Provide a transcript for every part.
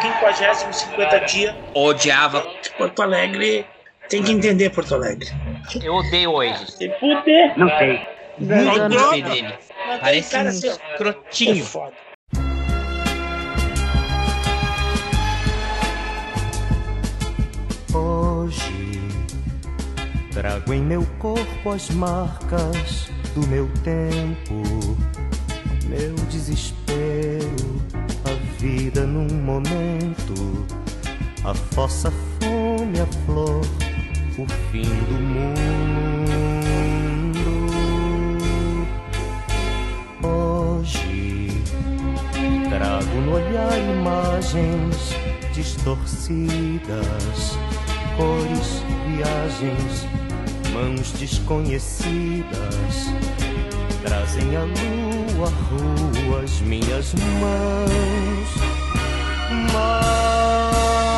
Quinquagésimo, 50 dia. Odiava. Porto Alegre tem que entender Porto Alegre. Eu odeio hoje. Se fuder. Não sei. Muito Não, gostei dele. Parece cara um assim, ó. escrotinho. É foda. Hoje trago em meu corpo as marcas do meu tempo, meu desespero, vida num momento, a fossa, fome, a flor, o fim do mundo. Hoje trago no olhar imagens distorcidas, cores, viagens, mãos desconhecidas trazem a lua, rua, as minhas mãos. Mas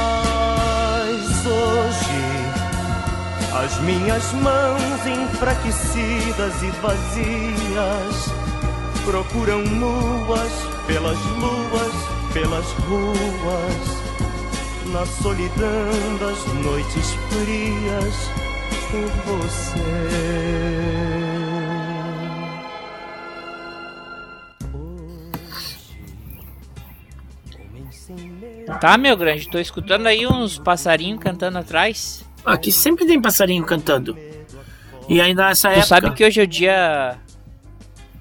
hoje as minhas mãos enfraquecidas e vazias procuram nuas pelas luas, pelas ruas, na solidão das noites frias você. Tá, meu grande, tô escutando aí uns passarinhos cantando atrás. Aqui sempre tem passarinho cantando. E ainda nessa Tu época. sabe que hoje é o dia.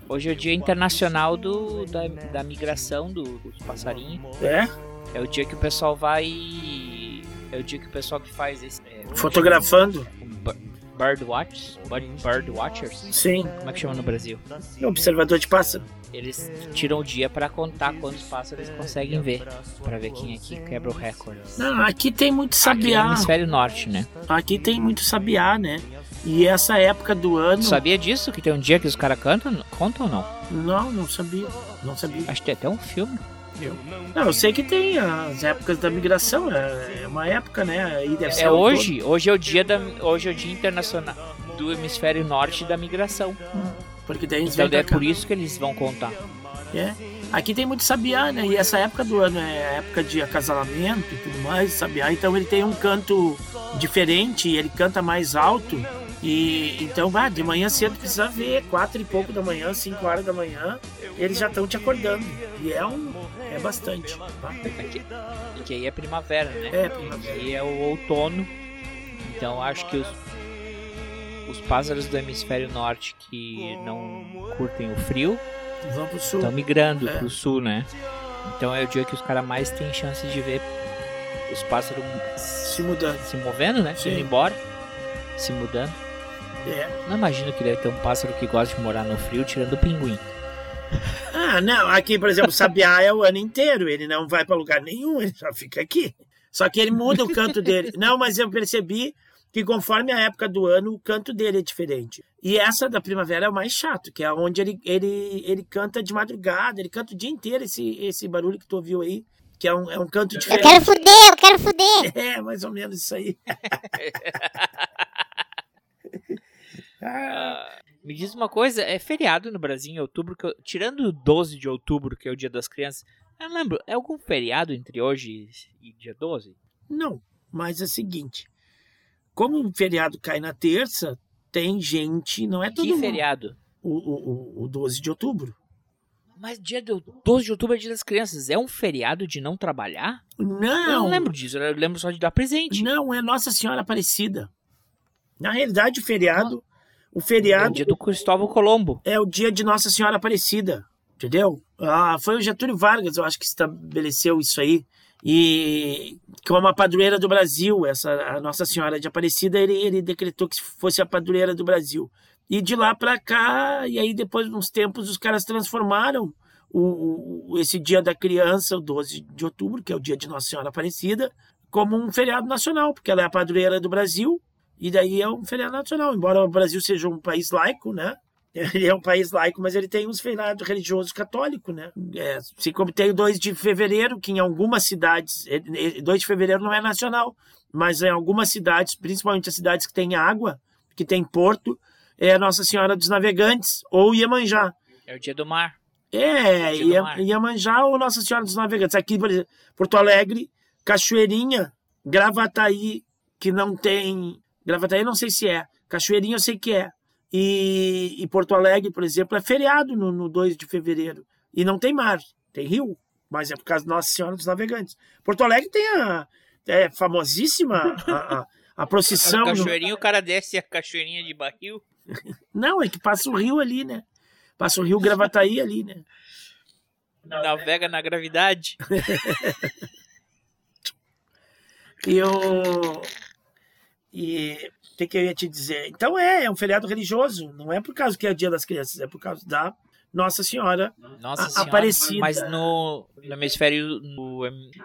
Hoje é o dia internacional do, da, da migração do- dos passarinhos. É? É o dia que o pessoal vai. É o dia que o pessoal que faz esse. é, Fotografando. bu- Bird Watch, bird, bird Watchers. Sim. Como é que chama no Brasil? Observador de pássaro. Eles tiram o dia pra contar quantos pássaros eles conseguem ver. Pra ver quem aqui quebra o recorde. Não, aqui tem muito Aqui no sabiá. hemisfério norte, né? Aqui tem muito sabiá, né? E essa época do ano. Sabia disso? Que tem um dia que os caras cantam? Contam ou não? Não, não sabia. Não sabia. Acho que tem até um filme. Não, eu sei que tem as épocas da migração. É é uma época, né? É hoje, hoje é o dia da, hoje é o dia internacional do hemisfério norte da migração. todo, Porque daí eles Então vêm é por isso que eles vão contar. É. Aqui tem muito sabiá, né? E essa época do ano é a época de acasalamento e tudo mais, sabiá. Então ele tem um canto diferente, ele canta mais alto. E então, bah, de manhã cedo precisa ver, quatro e pouco da manhã, cinco horas da manhã, eles já estão te acordando. E é um. É bastante. Tá? Aqui, aí é primavera, né? É, primavera. E é o outono. Então acho que os, os pássaros do hemisfério norte que não curtem o frio estão migrando É. pro sul, né? Então é o dia que os caras mais têm chance de ver os pássaros Se mudando. se movendo, né? Sim. Indo embora, se mudando. É. Não imagino que deve ter um pássaro que gosta de morar no frio tirando o pinguim. Ah, não. Aqui, por exemplo, o sabiá é o ano inteiro. Ele não vai para lugar nenhum, ele só fica aqui. Só que ele muda o canto dele. Não, mas eu percebi que conforme a época do ano, o canto dele é diferente. E essa da primavera é o mais chato, que é onde ele, ele, ele canta de madrugada, ele canta o dia inteiro esse, esse barulho que tu ouviu aí, que é um, é um canto Eu diferente. quero fuder, eu quero fuder. É, mais ou menos isso aí. Ah, me diz uma coisa, é feriado no Brasil em outubro, que eu- tirando o 12 de outubro, que é o dia das crianças, eu lembro, é algum feriado entre hoje e dia 12? Não, mas é o seguinte: como o feriado cai na terça, tem gente, não é todo Que mundo. feriado? O, o, o, o 12 de outubro. Mas dia do 12 de outubro é dia das crianças, é um feriado de não trabalhar? Não, Eu não lembro disso, eu lembro só de dar presente. Não, é Nossa Senhora Aparecida. Na realidade, o feriado, o É o feriado dia do Cristóvão Colombo. é o dia de Nossa Senhora Aparecida, entendeu? Ah, foi o Getúlio Vargas, eu acho que estabeleceu isso aí. E como a padroeira do Brasil, essa a Nossa Senhora de Aparecida, ele, ele decretou que fosse a padroeira do Brasil. E de lá para cá, e aí depois de uns tempos, os caras transformaram o, o- esse dia da criança, o 12 de outubro, que é o dia de Nossa Senhora Aparecida, como um feriado nacional, porque ela é a padroeira do Brasil, e daí é um feriado nacional. Embora o Brasil seja um país laico, né? Ele é um país laico, mas ele tem uns feriados religiosos católicos, né? É, assim como tem o 2 de fevereiro, que em algumas cidades, eh, eh, 2 de fevereiro não é nacional, mas em algumas cidades, principalmente as cidades que têm água, que tem porto, é Nossa Senhora dos Navegantes ou Iemanjá. É o dia do mar. É, do ia, Mar. Iemanjá ou Nossa Senhora dos Navegantes. Aqui, por exemplo, Porto Alegre, Cachoeirinha, Gravataí, que não tem. Gravataí não sei se é. Cachoeirinha eu sei que é. E, e Porto Alegre, por exemplo, é feriado no, no 2 de fevereiro. E não tem mar, tem rio. Mas é por causa de Nossa Senhora dos Navegantes. Porto Alegre tem a. É famosíssima a, a, a procissão. no- Cachoeirinho, o cara desce a cachoeirinha de barril. Não, é que passa o rio ali, né? Passa o rio Gravataí ali, né? Navega na gravidade. E o. E o que, que eu ia te dizer? Então é, é um feriado religioso. Não é por causa que é dia das crianças, é por causa da Nossa Senhora. Nossa A- senhora. Aparecida. Mas no, no hemisfério, no-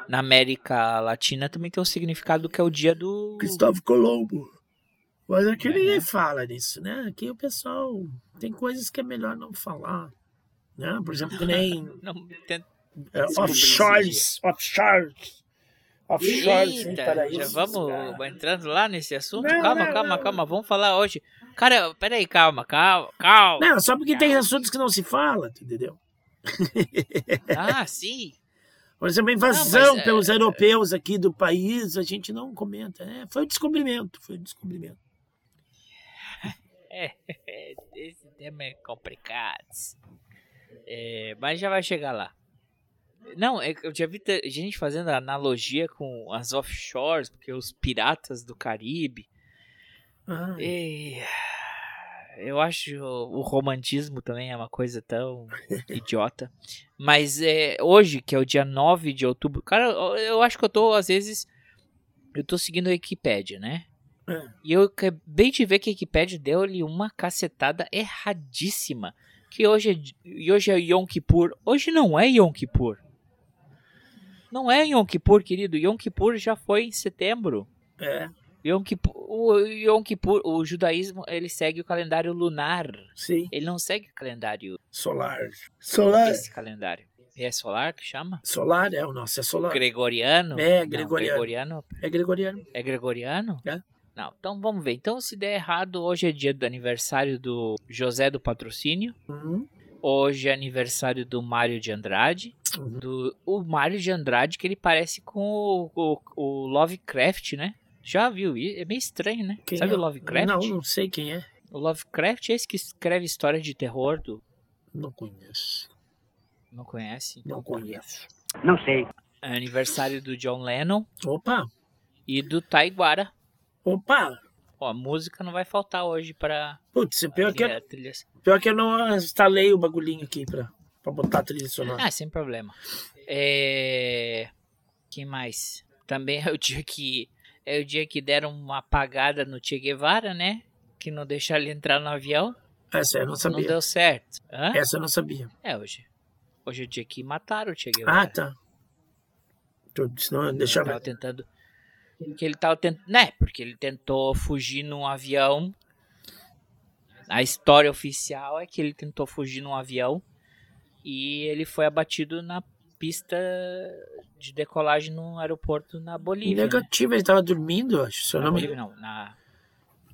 na América Latina também tem um significado que é o dia do... Cristóvão Colombo. Mas aqui É, ninguém né? fala nisso, né? Aqui o pessoal tem coisas que é melhor não falar. Né? Por exemplo, que nem Não, tem- é. Offshores. Offshores. sem Eita, paraísos, já vamos cara. entrando lá nesse assunto? Não, calma, não, calma, não. calma. Vamos falar hoje. Cara, peraí, calma, calma, calma. Não, só porque tem assuntos que não se fala, entendeu? Ah, sim. Por exemplo, a invasão é- pelos europeus aqui do país, a gente não comenta. É, foi o descobrimento, foi o descobrimento. Esse tema é complicado. É, mas já vai chegar lá. Não, é eu já vi te- gente fazendo analogia com as offshores, porque os piratas do Caribe. Ah, E, eu acho o romantismo também é uma coisa tão idiota. Mas é, hoje, que é o dia 9 de outubro, cara, eu acho que eu tô, às vezes, eu tô seguindo a Wikipédia, né? É. E eu acabei de ver que a Wikipédia deu-lhe uma cacetada erradíssima. Que hoje é, hoje é Yom Kippur. Hoje não é Yom Kippur. Não é Yom Kippur, querido. Yom Kippur já foi em setembro. é, Yom Kippur, o Yom Kippur, o judaísmo, ele segue o calendário lunar. sim, Ele não segue o calendário, solar. Solar. esse calendário. É solar que chama? Solar é o nosso, é solar. Gregoriano? É, Não, gregoriano. gregoriano. É gregoriano. É gregoriano? É. Não, então vamos ver. Então, se der errado, hoje é dia do aniversário do José do Patrocínio. Uhum. Hoje é aniversário do Mário de Andrade. Uhum. Do, o Mário de Andrade, que ele parece com o, o, o Lovecraft, né? Já viu? É meio estranho, né? Quem Sabe é? o Lovecraft? Não, não sei quem é. O Lovecraft é esse que escreve história de terror do. Não conheço. Não conhece? Não conheço. É aniversário do John Lennon Opa, e do Taiguara. opa. A música não vai faltar hoje pra. Putz, pior que, a trilha- pior que eu não instalei o bagulhinho aqui pra, pra botar a trilha sonora. Ah, sem problema. É. Quem mais? Também é o dia que. É o dia que deram uma apagada no Che Guevara, né? Que não deixaram ele entrar no avião. Essa eu não Não sabia. deu certo. Hã? Essa eu não sabia. É hoje. Hoje é o dia que mataram o Che Guevara. Ah, tá. Senão, eu tava ver. tentando. Que ele tava tentando. Né? Porque ele tentou fugir num avião. A história oficial é que ele tentou fugir num avião. E ele foi abatido na pista de decolagem no aeroporto na Bolívia. né? Negativo, ele tava dormindo, acho. Se eu, Na não me, Bolívia, não. Na...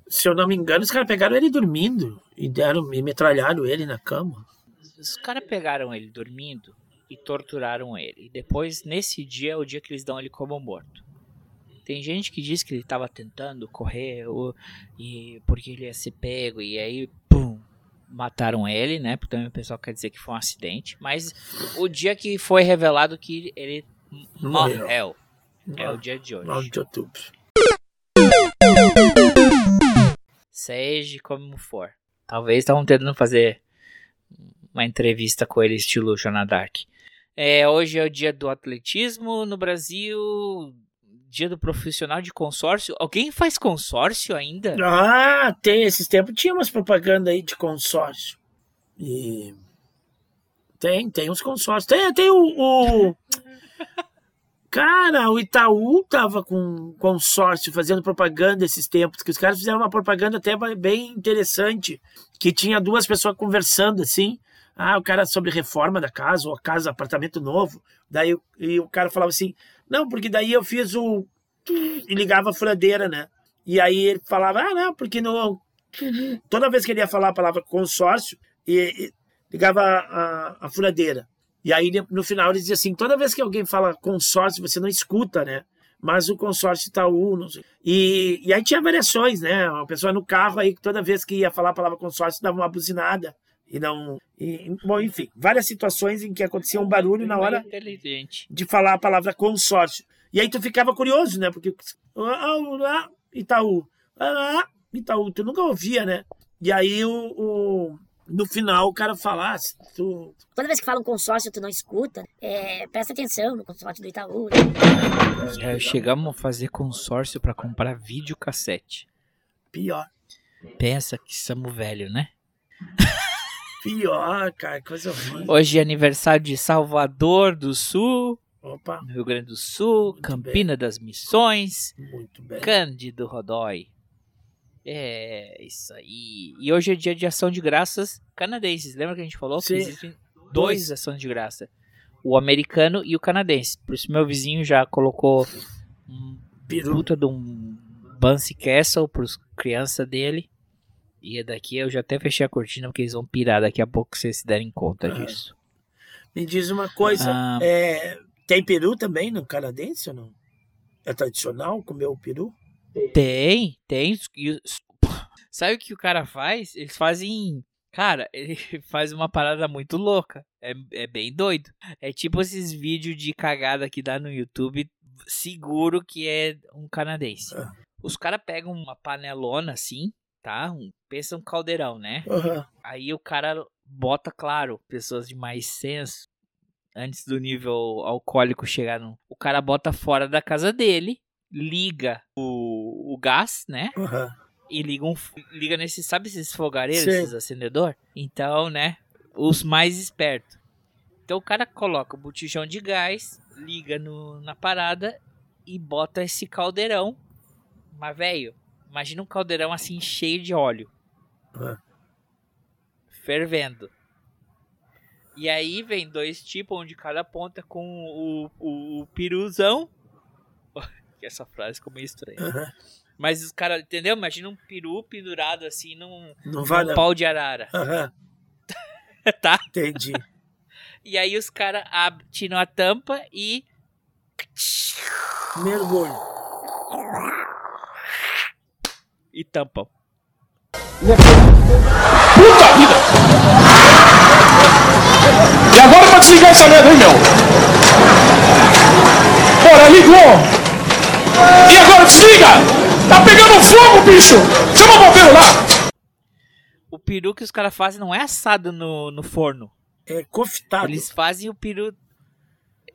se eu não me engano, os caras pegaram ele dormindo e deram e metralharam ele na cama. Os caras pegaram ele dormindo e torturaram ele. E depois, nesse dia, é o dia que eles dão ele como morto. Tem gente que diz que ele tava tentando correr o- e porque ele ia ser pego e aí, pum, mataram ele, né? Porque também o pessoal quer dizer que foi um acidente. Mas o dia que foi revelado que ele Morreu. morreu é o dia de hoje. 9 de outubro. Seja como for. Talvez estavam tentando fazer uma entrevista com ele estilo Jonah Dark. É, hoje é o dia do atletismo no Brasil, dia do profissional de consórcio. Alguém faz consórcio ainda? Ah, tem. Esses tempos tinha umas propagandas aí de consórcio. E. Tem, tem uns consórcios. Tem, tem o. o- Cara, o Itaú tava com consórcio fazendo propaganda esses tempos, que os caras fizeram uma propaganda até bem interessante, que tinha duas pessoas conversando assim. Ah, o cara sobre reforma da casa, ou a casa, apartamento novo. Daí e o cara falava assim: Não, porque daí eu fiz o. E ligava a furadeira, né? E aí ele falava: Ah, não, porque no. Toda vez que ele ia falar a palavra consórcio, e, e ligava a, a, furadeira. E aí, no final, ele dizia assim: toda vez que alguém fala consórcio, você não escuta, né? Mas o consórcio Itaú, não sei. E, e aí tinha variações, né? Uma pessoa no carro aí, toda vez que ia falar a palavra consórcio, dava uma buzinada. E não. E, bom, enfim, várias situações em que acontecia um barulho na hora de falar a palavra consórcio. E aí tu ficava curioso, né? Porque. ah, ah, Itaú. ah, Itaú, tu nunca ouvia, né? E aí o, o- no final o cara fala, ah, se tu. Toda vez que fala um consórcio, tu não escuta. É, presta atenção no consórcio do Itaú. É, chegamos a fazer consórcio pra comprar videocassete. Pior. Pensa que somos velho, né? Pior, cara, coisa horrível. Hoje é aniversário de Salvador do Sul, Opa, Rio Grande do Sul, Muito Campina das Missões, muito bem. Cândido Rodói. É, isso aí. E hoje é dia de ação de graças canadenses. Lembra que a gente falou Sim. que existem dois ações de graça? O americano e o canadense. Por isso meu vizinho já colocou um Peru. puta de um Bouncy Castle pros crianças dele. E daqui eu já até fechei a cortina porque eles vão pirar daqui a pouco se vocês se derem conta É. disso. Me diz uma coisa, Ah. é, tem peru também no canadense ou não? É tradicional comer o peru? Tem, tem. Sabe o que o cara faz? Eles fazem. Cara, ele faz uma parada muito louca. É, é bem doido. É tipo esses vídeos de cagada que dá no YouTube, seguro que é um canadense. Ah. Os caras pegam uma panelona assim, tá? Um, pensa um caldeirão, né? Aham. Aí o cara bota, claro, pessoas de mais senso, antes do nível alcoólico chegar no. O cara bota fora da casa dele, liga o, o gás, né? aham. E liga, um, liga nesses, sabe esses fogareiros, Sim. esses acendedor? Então, né? Os mais espertos. Então o cara coloca o botijão de gás, liga no, na parada e bota esse caldeirão. Mas, velho, imagina um caldeirão assim cheio de óleo Ah. fervendo. E aí vem dois tipos, um de cada ponta com o, o, o piruzão. Essa frase ficou meio estranha. aham. Mas os caras, entendeu? Imagina um peru pendurado assim num, Não vai num pau de arara, Aham, tá? entendi. E aí os caras tiram a tampa e. Mergulho. E tampam. E agora pra desligar essa merda, hein, meu? Bora, ligou! E agora desliga! Tá pegando fogo, bicho! Chama o bombeiro lá! O peru que os caras fazem não é assado no, no forno. É confitado. Eles fazem o peru.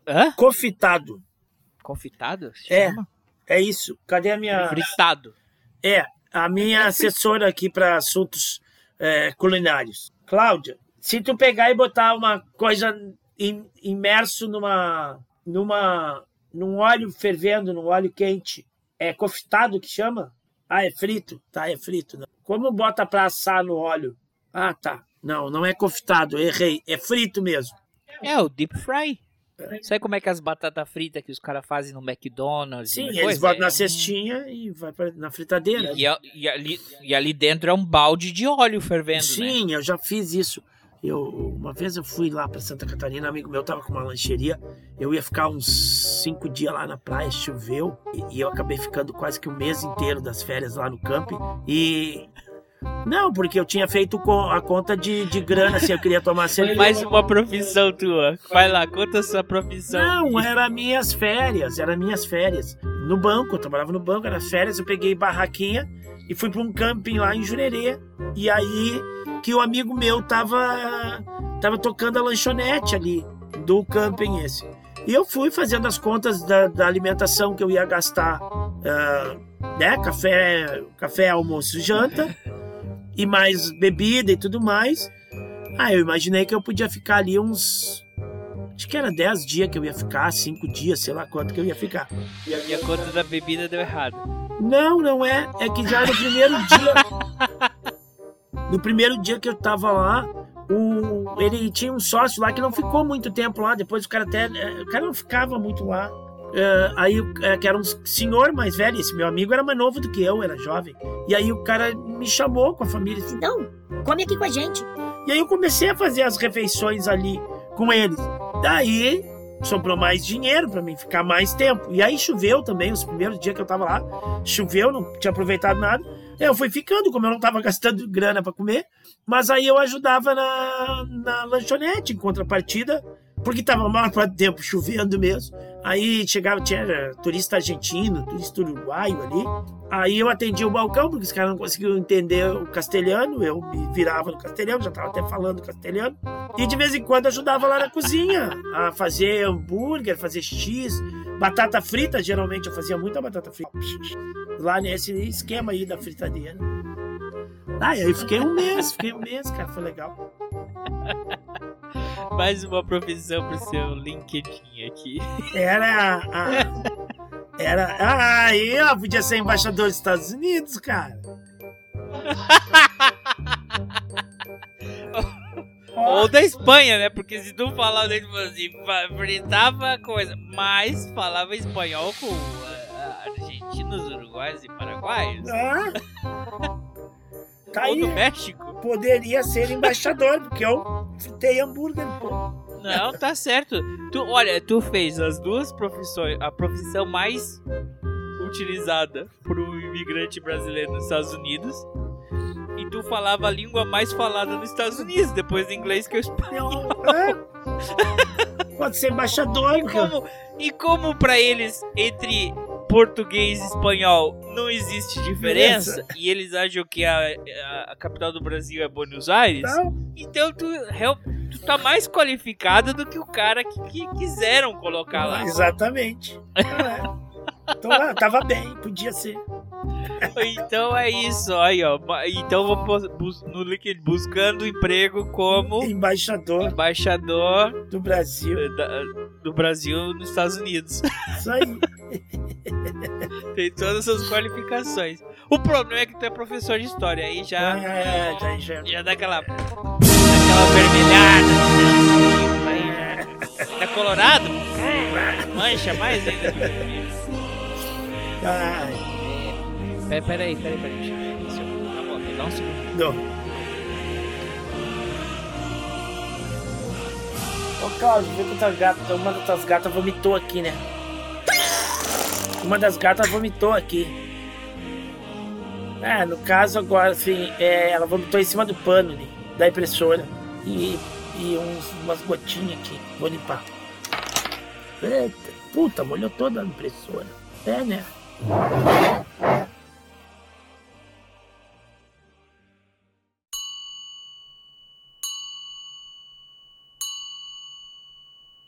Hã? Confitado. Confitado? É. É isso. Cadê a minha. Fritado. É, a minha assessora aqui para assuntos é, culinários. Cláudia, se tu pegar e botar uma coisa im- imerso numa, numa, num óleo fervendo, num óleo quente, é confitado que chama? Ah, é frito? Tá, é frito. Não. Como bota para assar no óleo? Ah, tá. Não, não é confitado, errei. É frito mesmo. É, o deep fry. Sabe como é que as batatas fritas que os caras fazem no McDonald's? e Sim, eles botam É na um- cestinha e vai pra, na fritadeira. E, e- e ali, e ali dentro é um balde de óleo fervendo, né? Sim, eu já fiz isso. Eu, uma vez eu fui lá para Santa Catarina, um amigo meu tava com uma lancheria. Eu ia ficar uns cinco dias lá na praia, choveu, e, e eu acabei ficando quase que o mês inteiro das férias lá no camping. E. Não, porque eu tinha feito a conta de, de grana, assim, eu queria tomar cerveja. Mais uma profissão tua. Vai lá, conta a sua profissão. Não, era minhas férias, era minhas férias. No banco, eu trabalhava no banco, era férias, eu peguei barraquinha e fui para um camping lá em Jurerê. E aí que o amigo meu tava, tava tocando a lanchonete ali do camping esse. E eu fui fazendo as contas da, da alimentação que eu ia gastar, ah, né? Café, café, almoço, janta, e mais bebida e tudo mais. Ah, eu imaginei que eu podia ficar ali uns Acho que era 10 dias que eu ia ficar, 5 dias, sei lá quanto que eu ia ficar. E a conta da bebida deu errado. Não, não é. É que já no primeiro dia. no primeiro dia que eu tava lá, o, ele tinha um sócio lá que não ficou muito tempo lá. Depois o cara até. é, O cara não ficava muito lá. É, aí, é, que era um senhor mais velho, esse meu amigo era mais novo do que eu, era jovem. E aí o cara me chamou com a família. Assim, Não, come aqui com a gente. E aí eu comecei a fazer as refeições ali com eles. Daí sobrou mais dinheiro para mim ficar mais tempo. E aí choveu também, os primeiros dias que eu tava lá, choveu, não tinha aproveitado nada. Eu fui ficando, como eu não tava gastando grana para comer, mas aí eu ajudava na, na lanchonete em contrapartida, porque tava a maior parte do tempo chovendo mesmo. Aí chegava, tinha turista argentino, turista uruguaio ali. Aí eu atendia o balcão, porque os caras não conseguiam entender o castelhano. Eu me virava no castelhano, já estava até falando castelhano. E de vez em quando ajudava lá na cozinha, a fazer hambúrguer, fazer X, batata frita. Geralmente eu fazia muita batata frita. Lá nesse esquema aí da fritadeira. Ah, aí fiquei um mês, fiquei um mês, cara, foi legal. Mais uma profissão pro seu LinkedIn aqui. Era a. Era. Ah, aí, ó, podia ser embaixador dos Estados Unidos, cara. Ou da Espanha, né? Porque se tu falar dele assim, fritava coisa, mas falava espanhol com ah, argentinos, uruguaios e paraguaios. Ah. Tá Ou do aí. México. Poderia ser embaixador, porque eu fritei hambúrguer, pô. Não, tá certo. Tu, olha, tu fez as duas profissões, a profissão mais utilizada por um imigrante brasileiro nos Estados Unidos. E tu falava a língua mais falada nos Estados Unidos, depois do inglês que eu espanhol. É. Pode ser embaixador, E como, e como pra eles, entre português e espanhol, não existe diferença, e eles acham que a, a, a capital do Brasil é Buenos Aires, Não, então tu, tu tá mais qualificado do que o cara que, que quiseram colocar lá. Exatamente. É. Então, ah, tava bem, podia ser. Então é isso, aí ó. Então vou no LinkedIn buscando emprego como Embaixador embaixador do Brasil. da- do Brasil nos Estados Unidos. Isso aí. Tem todas as qualificações. O problema é que tu é professor de história, aí já, É, já, já. já dá aquela, aquela vermelhada. Aí, Tá colorado? Mancha mais ainda. Ai, Peraí, peraí, peraí. peraí. Eu- deixa eu- Tá bom, me dá um segundo. não. Ô, Cláudio, vê que tua gata, uma das gatas vomitou aqui, né? Uma das gatas vomitou aqui. É, no caso agora, assim, é, ela vomitou em cima do pano ali, da impressora. E, e uns, umas gotinhas aqui. Vou limpar. Eita, puta, molhou toda a impressora. É, né?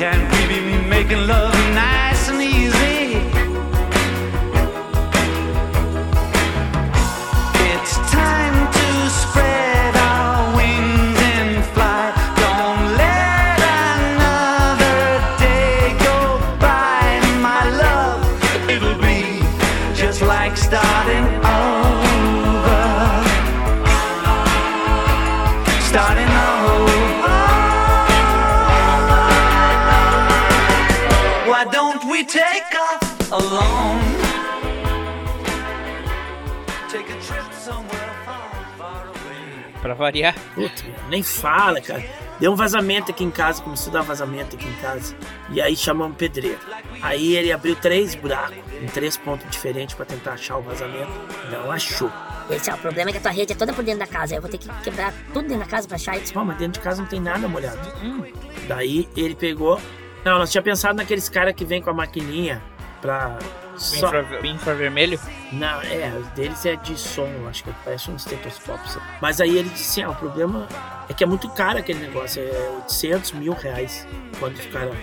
Can't we be making love variar. Puta, nem fala, cara. Deu um vazamento aqui em casa, começou a dar vazamento aqui em casa. E aí chamamos um pedreiro. Aí ele abriu três buracos, em três pontos diferentes pra tentar achar o vazamento. Não achou. Esse é o problema é que a tua rede é toda por dentro da casa. Eu vou ter que quebrar tudo dentro da casa pra achar isso. Pô, mas dentro de casa não tem nada molhado. Daí ele pegou. Não, nós tinha pensado naqueles caras que vem com a maquininha pra. Só... Infra, infravermelho? Não, é, os deles é de som, acho que parece um estetoscópio. sabe? Mas aí ele disse: ah, o problema é que é muito caro aquele negócio, é 800 mil reais. Quando os caras.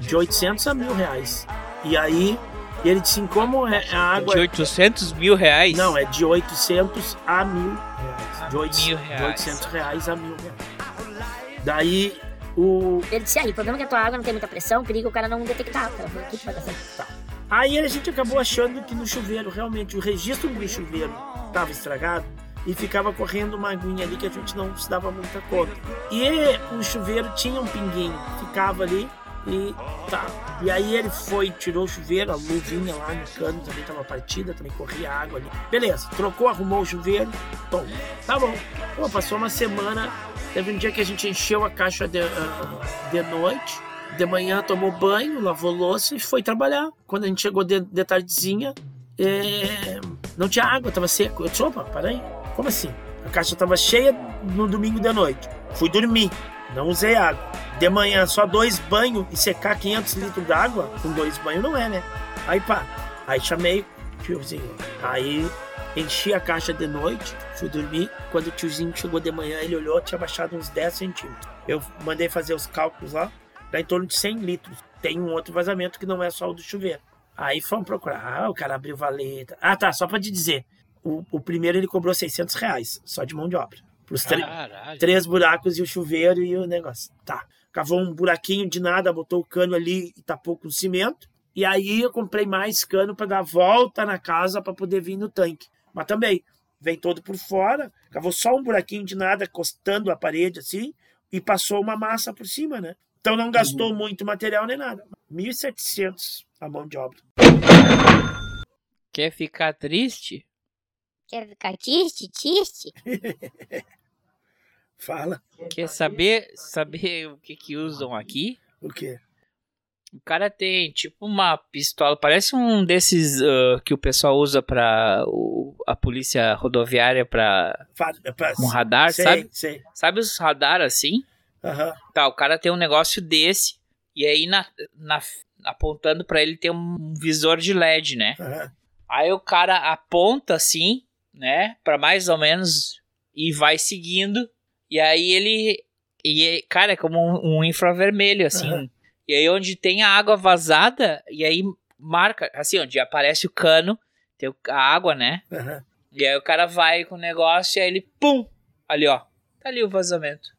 De 800 a mil reais. E aí ele disse: assim, como é a água. De 800 mil reais? Não, é de 800 a mil reais. De, oito- Mil de reais. 800 reais a mil reais. Daí o. Ele disse aí, o problema é que a tua água não tem muita pressão, perigo o cara não detectar. O cara falou, "Que que vai dar certo?" Aí a gente acabou achando que no chuveiro, realmente, o registro do chuveiro estava estragado e ficava correndo uma aguinha ali que a gente não se dava muita conta. E o chuveiro tinha um pinguinho, ficava ali e tá. E aí ele foi, tirou o chuveiro, a luvinha lá no cano também estava partida, também corria água ali. Beleza, trocou, arrumou o chuveiro, tom, tá bom. Pô, passou uma semana, teve um dia que a gente encheu a caixa de, ah, de noite. De manhã tomou banho, lavou louça e foi trabalhar. Quando a gente chegou de, de tardezinha, é, não tinha água, tava seco. Eu disse, opa, peraí, como assim? A caixa tava cheia no domingo de noite. Fui dormir, não usei água. De manhã, só dois banhos e secar 500 litros d'água, com dois banhos não é, né? Aí pá, aí chamei o tiozinho. Aí enchi a caixa de noite, fui dormir. Quando o tiozinho chegou de manhã, ele olhou, tinha baixado uns 10 centímetros. Eu mandei fazer os cálculos lá, dá em torno de 100 litros. Tem um outro vazamento que não é só o do chuveiro. Aí fomos procurar. Ah, o cara abriu valeta. Ah, tá, só pra te dizer. O, o primeiro ele cobrou 600 reais, só de mão de obra. Pros três Caralho. três buracos e o chuveiro e o negócio. Tá. Cavou um buraquinho de nada, botou o cano ali e tapou com cimento. E aí eu comprei mais cano para dar volta na casa para poder vir no tanque. Mas também, vem todo por fora, cavou só um buraquinho de nada, costando a parede assim, e passou uma massa por cima, né? Então não gastou muito material nem nada. 1.700 a mão de obra. Quer ficar triste? Quer ficar triste, triste? Fala. Quer saber, saber o que que usam aqui? O quê? O cara tem tipo uma pistola, parece um desses ah, que o pessoal usa pra a polícia rodoviária pra- um radar, sei, sabe? Sei. Sabe os radar assim? Aham. Tá, o cara tem um negócio desse e aí na, na- apontando pra ele tem um visor de LED, né? aham. Aí o cara aponta assim, né, Pra mais ou menos e vai seguindo. E aí ele e é- cara, é como um, um infravermelho assim. Aham. E aí onde tem a água vazada e aí marca, assim, onde aparece o cano, tem a água, né? aham. E aí o cara vai com o negócio e aí ele pum, ali ó. Tá ali o vazamento.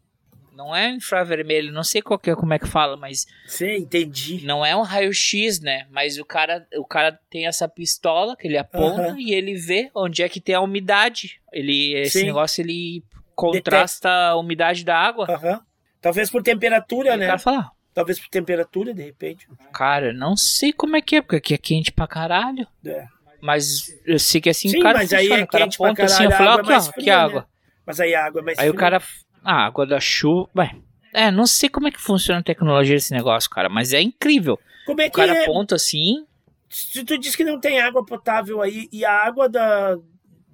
Não é infravermelho, não sei qual que é, como é que fala, mas Sei, entendi. não é um raio-x, né? Mas o cara, o cara tem essa pistola que ele aponta Aham. e ele vê onde é que tem a umidade. Ele, esse Sim. negócio ele contrasta a umidade da água. Aham. Talvez por temperatura, E o né? cara fala, Talvez por temperatura, de repente. "Ah, cara, não sei como é que é, porque aqui é quente pra caralho. É. Mas eu sei que assim Sim, o cara mas aí funciona. é o cara aponta assim, caralho, eu a falo, água é aqui, ó, aqui fria, a né? água. Mas aí a água é mais Aí o fria. cara. Ah, a água da chuva. Bem, é, não sei como é que funciona a tecnologia desse negócio, cara, mas é incrível. Como é O que cara é? aponta assim. Se tu diz que não tem água potável aí, e a água da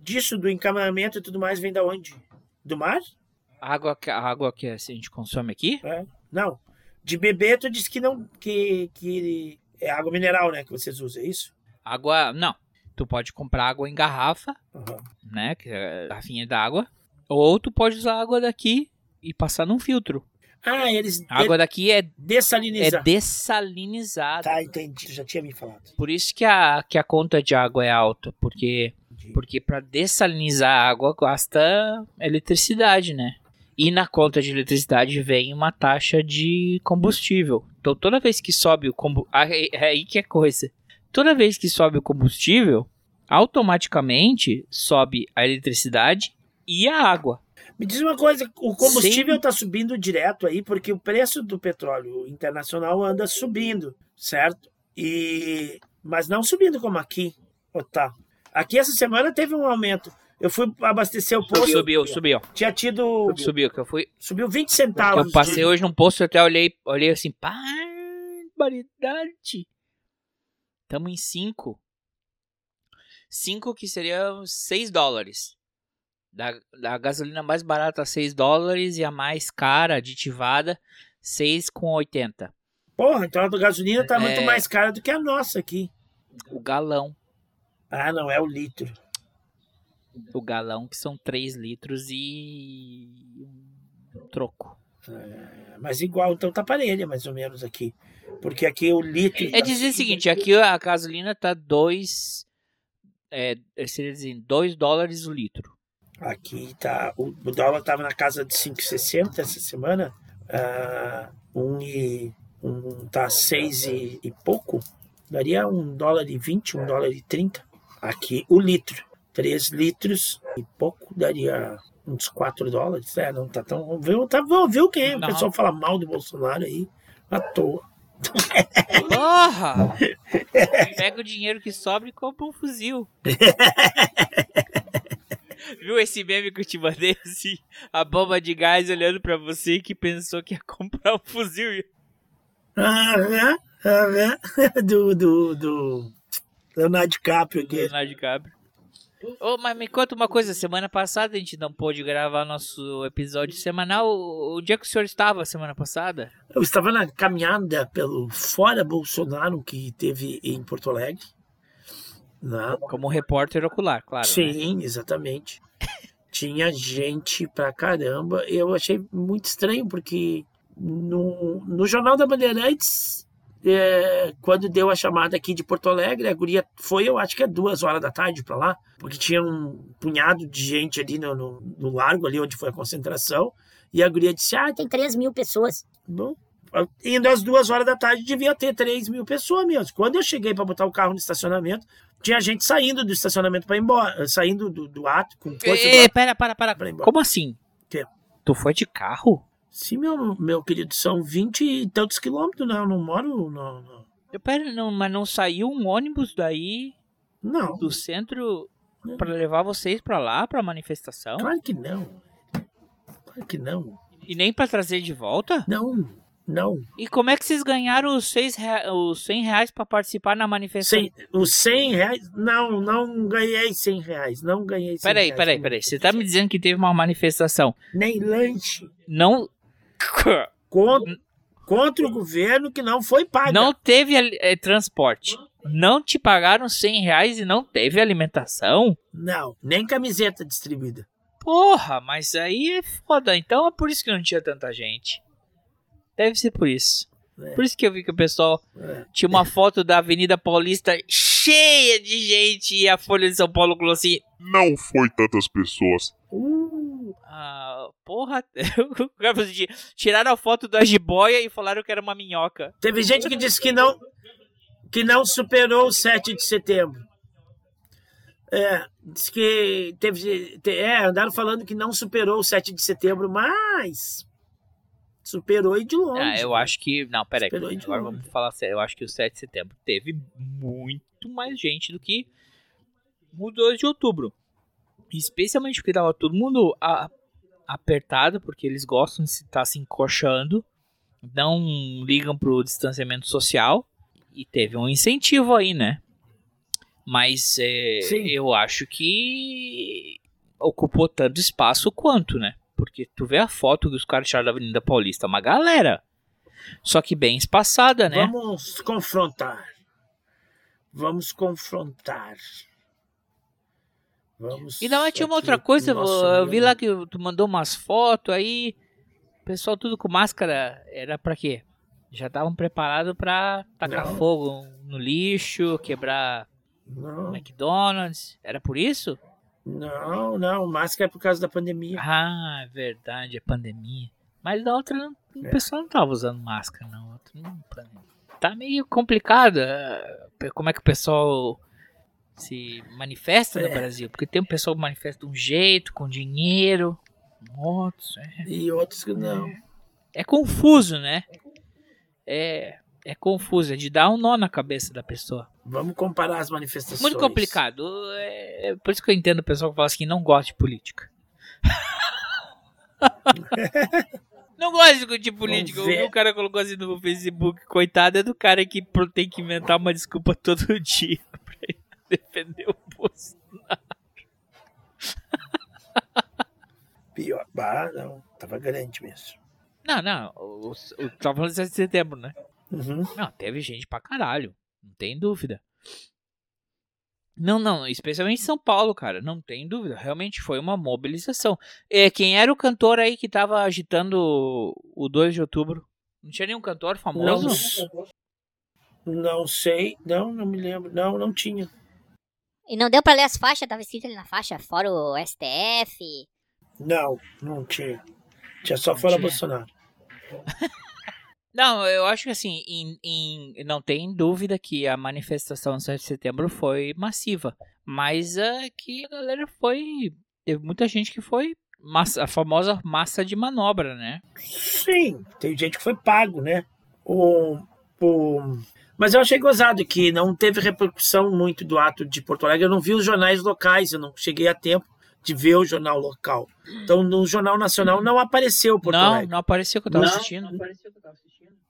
disso, do encaminhamento e tudo mais, vem da onde? Do mar? A água, que- a água que a gente consome aqui? É. Não. De beber, tu diz que não. Que, que é água mineral, né? Que vocês usam, é isso? Água. Não. Tu pode comprar água em garrafa, Aham. né? Que é garrafinha d'água. Ou tu pode usar água daqui e passar num filtro. Ah, eles A água daqui é, de- é dessalinizada. Tá, entendi. Tu já tinha me falado. Por isso que a, que a conta de água é alta. Porque, Entendi. porque para dessalinizar a água gasta eletricidade, né? E na conta de eletricidade vem uma taxa de combustível. Então toda vez que sobe o combustível. É aí que é coisa. Toda vez que sobe o combustível, automaticamente sobe a eletricidade e a água. Me diz uma coisa, o combustível está subindo direto aí, porque o preço do petróleo internacional anda subindo, certo? E mas não subindo como aqui, tá? Aqui essa semana teve um aumento. Eu fui abastecer o posto. Subiu, subiu. Tinha tido. Subiu, que eu fui. Subiu 20 que centavos. eu passei de- hoje num posto e até olhei, olhei assim, barbaridade. Tamo em 5. 5 que seriam 6 dólares. Da, da gasolina mais barata 6 dólares e a mais cara, aditivada, 6,80. Porra, então a gasolina tá É. muito mais cara do que a nossa aqui. O galão. Ah, não, é o litro. O galão que são 3 litros e um troco. Mas igual, então tá parelha, mais ou menos aqui. Porque aqui o litro. É dizer o seguinte, aqui a gasolina tá 2 é, seria dizer, 2 dólares o litro. Aqui tá. O, o dólar tava na casa de 5,60 essa semana. Ah, um e. Um tá 6 e, e pouco. Daria um dólar e 20, um dólar e 30. Aqui o litro. 3 litros e pouco daria uns 4 dólares. É, não tá tão. Viu, tá, viu quem? O pessoal fala mal do Bolsonaro aí. À toa. Porra! Pega o dinheiro que sobra e compra um fuzil. Viu esse meme que eu te mandei? Assim, a bomba de gás olhando pra você que pensou que ia comprar um fuzil. Ah, é? Ah, é? Do, do, do Leonardo DiCaprio aqui. Leonardo DiCaprio. Ô, mas me conta uma coisa, semana passada a gente não pôde gravar nosso episódio semanal. Onde é que o senhor estava semana passada? Eu estava na caminhada pelo Fora Bolsonaro que teve em Porto Alegre. Né? Como repórter ocular, claro. né? Sim, exatamente. Tinha gente pra caramba. Eu achei muito estranho, porque no, no Jornal da Bandeirantes, é, quando deu a chamada aqui de Porto Alegre, a guria foi, eu acho que é duas horas da tarde pra lá, porque tinha um punhado de gente ali no, no, no largo, ali onde foi a concentração, e a guria disse, ah, Tem 3 mil pessoas. Bom, indo às duas horas da tarde, devia ter 3 mil pessoas mesmo. Quando eu cheguei para botar o carro no estacionamento, tinha gente saindo do estacionamento para ir embora, saindo do, do ato com força. Ei, pera, para, para. Como assim? Quê? Tu foi de carro? Sim, meu, meu querido, são 20 e tantos quilômetros, né? Eu não moro. No, no- Eu, pera, não, mas não saiu um ônibus daí Não, do centro pra levar vocês pra lá, pra manifestação? claro que não. Claro que não. E nem pra trazer de volta? Não, não. E como é que vocês ganharam os, seis rea- os 100 reais pra participar na manifestação? Os 100 reais. Não, não ganhei 100 reais. Não ganhei 100 Peraí, reais. peraí, peraí. Você tá me dizendo que teve uma manifestação. Nem lanche. Não. Contra, contra o governo que não foi pago. Não teve eh, transporte. Não te pagaram 100 reais e não teve alimentação? Não, nem camiseta distribuída. Porra, mas aí é foda. Então é por isso que não tinha tanta gente. Deve ser por isso. É. Por isso que eu vi que o pessoal É. tinha uma foto da Avenida Paulista cheia de gente e a Folha de São Paulo falou assim: Não foi tantas pessoas. Uh, ah, porra, assim, tiraram a foto da jiboia e falaram que era uma minhoca. teve gente que disse que não, que não superou o 7 de setembro. É, disse que teve. te- É, andaram falando que não superou o 7 de setembro, mas superou e de longe. Ah, eu acho que. Não, peraí. De Agora longe. vamos falar sério. Eu acho que o 7 de setembro teve muito mais gente do que o 2 de outubro. Especialmente porque tava todo mundo a- apertado, porque eles gostam de estar se encoxando, não ligam pro distanciamento social. E teve um incentivo aí, né? Mas é, eu acho que ocupou tanto espaço quanto, né? Porque tu vê a foto que os caras tiraram da Avenida Paulista, uma galera. Só que bem espaçada, né? Vamos confrontar. Vamos confrontar. Vamos. E não, tinha uma outra coisa, eu vi lá que tu mandou umas fotos aí. O pessoal tudo com máscara, era pra quê? Já estavam preparados pra tacar Não. fogo no lixo, quebrar Não, McDonald's. Era por isso? Não, não. Máscara é por causa da pandemia. Ah, é verdade, é pandemia. Mas da outra, não- o É. pessoal não tava usando máscara, não. Outra não- Tá meio complicado. eh, Como é que o pessoal se manifesta no É. Brasil? Porque tem um pessoal que manifesta de um jeito, com dinheiro, outros. É, E outros que não. é confuso, né? É. É confuso, é de dar um nó na cabeça da pessoa. Vamos comparar as manifestações. Muito complicado. É por isso que eu entendo o pessoal que fala assim que não gosta de política. não gosta de discutir política. O cara colocou assim no Facebook. Coitado é do cara que tem que inventar uma desculpa todo dia pra defender o Bolsonaro. Pior. Ah, não. Tava grande mesmo. Não, não. O, o, tava falando de 7 de setembro, né? Uhum. Não, teve gente pra caralho. Não tem dúvida. Não, não, especialmente em São Paulo, cara. Não tem dúvida. Realmente foi uma mobilização. É, quem era o cantor aí que tava agitando o 2 de outubro? Não tinha nenhum cantor famoso? Não, não sei. Não, não me lembro. Não, não tinha. E não deu pra ler as faixas, tava escrito ali na faixa, fora o STF. Não, não tinha. Tinha só fora tinha. Bolsonaro. Não, eu acho que assim, em, em- não tem dúvida que a manifestação do 7 de setembro foi massiva. Mas é que a galera foi. Teve muita gente que foi massa- a famosa massa de manobra, né? Sim, tem gente que foi pago, né? O, o... Mas eu achei gozado que não teve repercussão muito do ato de Porto Alegre. Eu não vi os jornais locais, eu não cheguei a tempo de ver o jornal local. Então, no Jornal Nacional não apareceu Porto não, Alegre. não apareceu que eu tava Não, assistindo.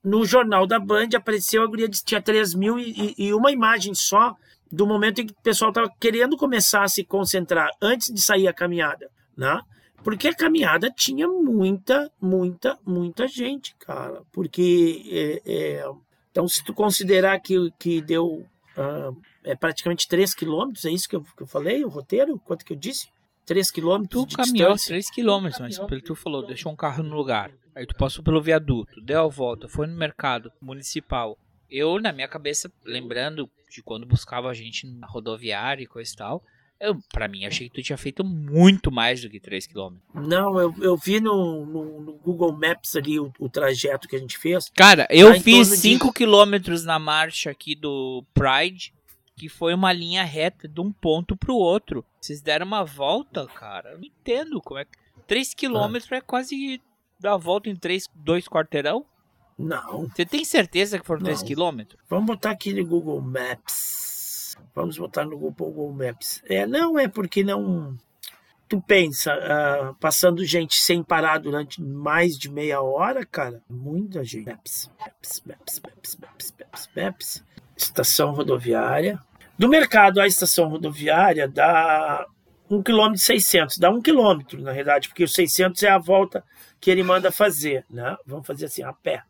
No Jornal da Band apareceu a guria de tinha 3 mil e, e- uma imagem só do momento em que o pessoal estava querendo começar a se concentrar antes de sair a caminhada, né? Porque a caminhada tinha muita, muita, muita gente, cara. Porque, é, é, então, se tu considerar que, que deu ah, é praticamente 3 quilômetros, é isso que eu, que eu falei, o roteiro? Quanto que eu disse? 3 quilômetros Tu caminhou distância. 3 km, mas pelo que tu falou, deixou um carro no lugar. Aí tu passou pelo viaduto, deu a volta, foi no mercado municipal. Eu, na minha cabeça, lembrando de quando buscava a gente na rodoviária e coisa e tal, eu, pra mim, achei que tu tinha feito muito mais do que 3 km. Não, eu, eu vi no, no- no Google Maps ali o, o trajeto que a gente fez. Cara, eu Tá fiz torno de- 5 km na marcha aqui do Pride, que foi uma linha reta de um ponto pro outro. Vocês deram uma volta, cara. Eu não entendo como é que. 3 km é quase dar a volta em 3, 2 quarteirão? Não. Você tem certeza que foram 3 Não. km? Vamos botar aqui no Google Maps. Vamos botar no Google Maps. É, não é porque não. Tu pensa, ah, passando gente sem parar durante mais de meia hora, cara, muita gente. Maps, Maps, Maps, Maps, Maps, Maps, Maps. Estação rodoviária. Do mercado à estação rodoviária dá 1 km 600. Dá 1 km, na realidade, porque o 600 é a volta que ele manda fazer, né? Vamos fazer assim, a pé.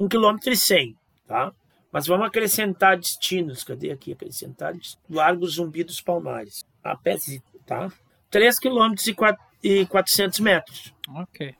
1 km e 100, tá? Mas vamos acrescentar destinos. Cadê aqui? Acrescentar destinos. Largo Zumbi dos Palmares. A pé, tá? 3 km e 400 metros. Ok.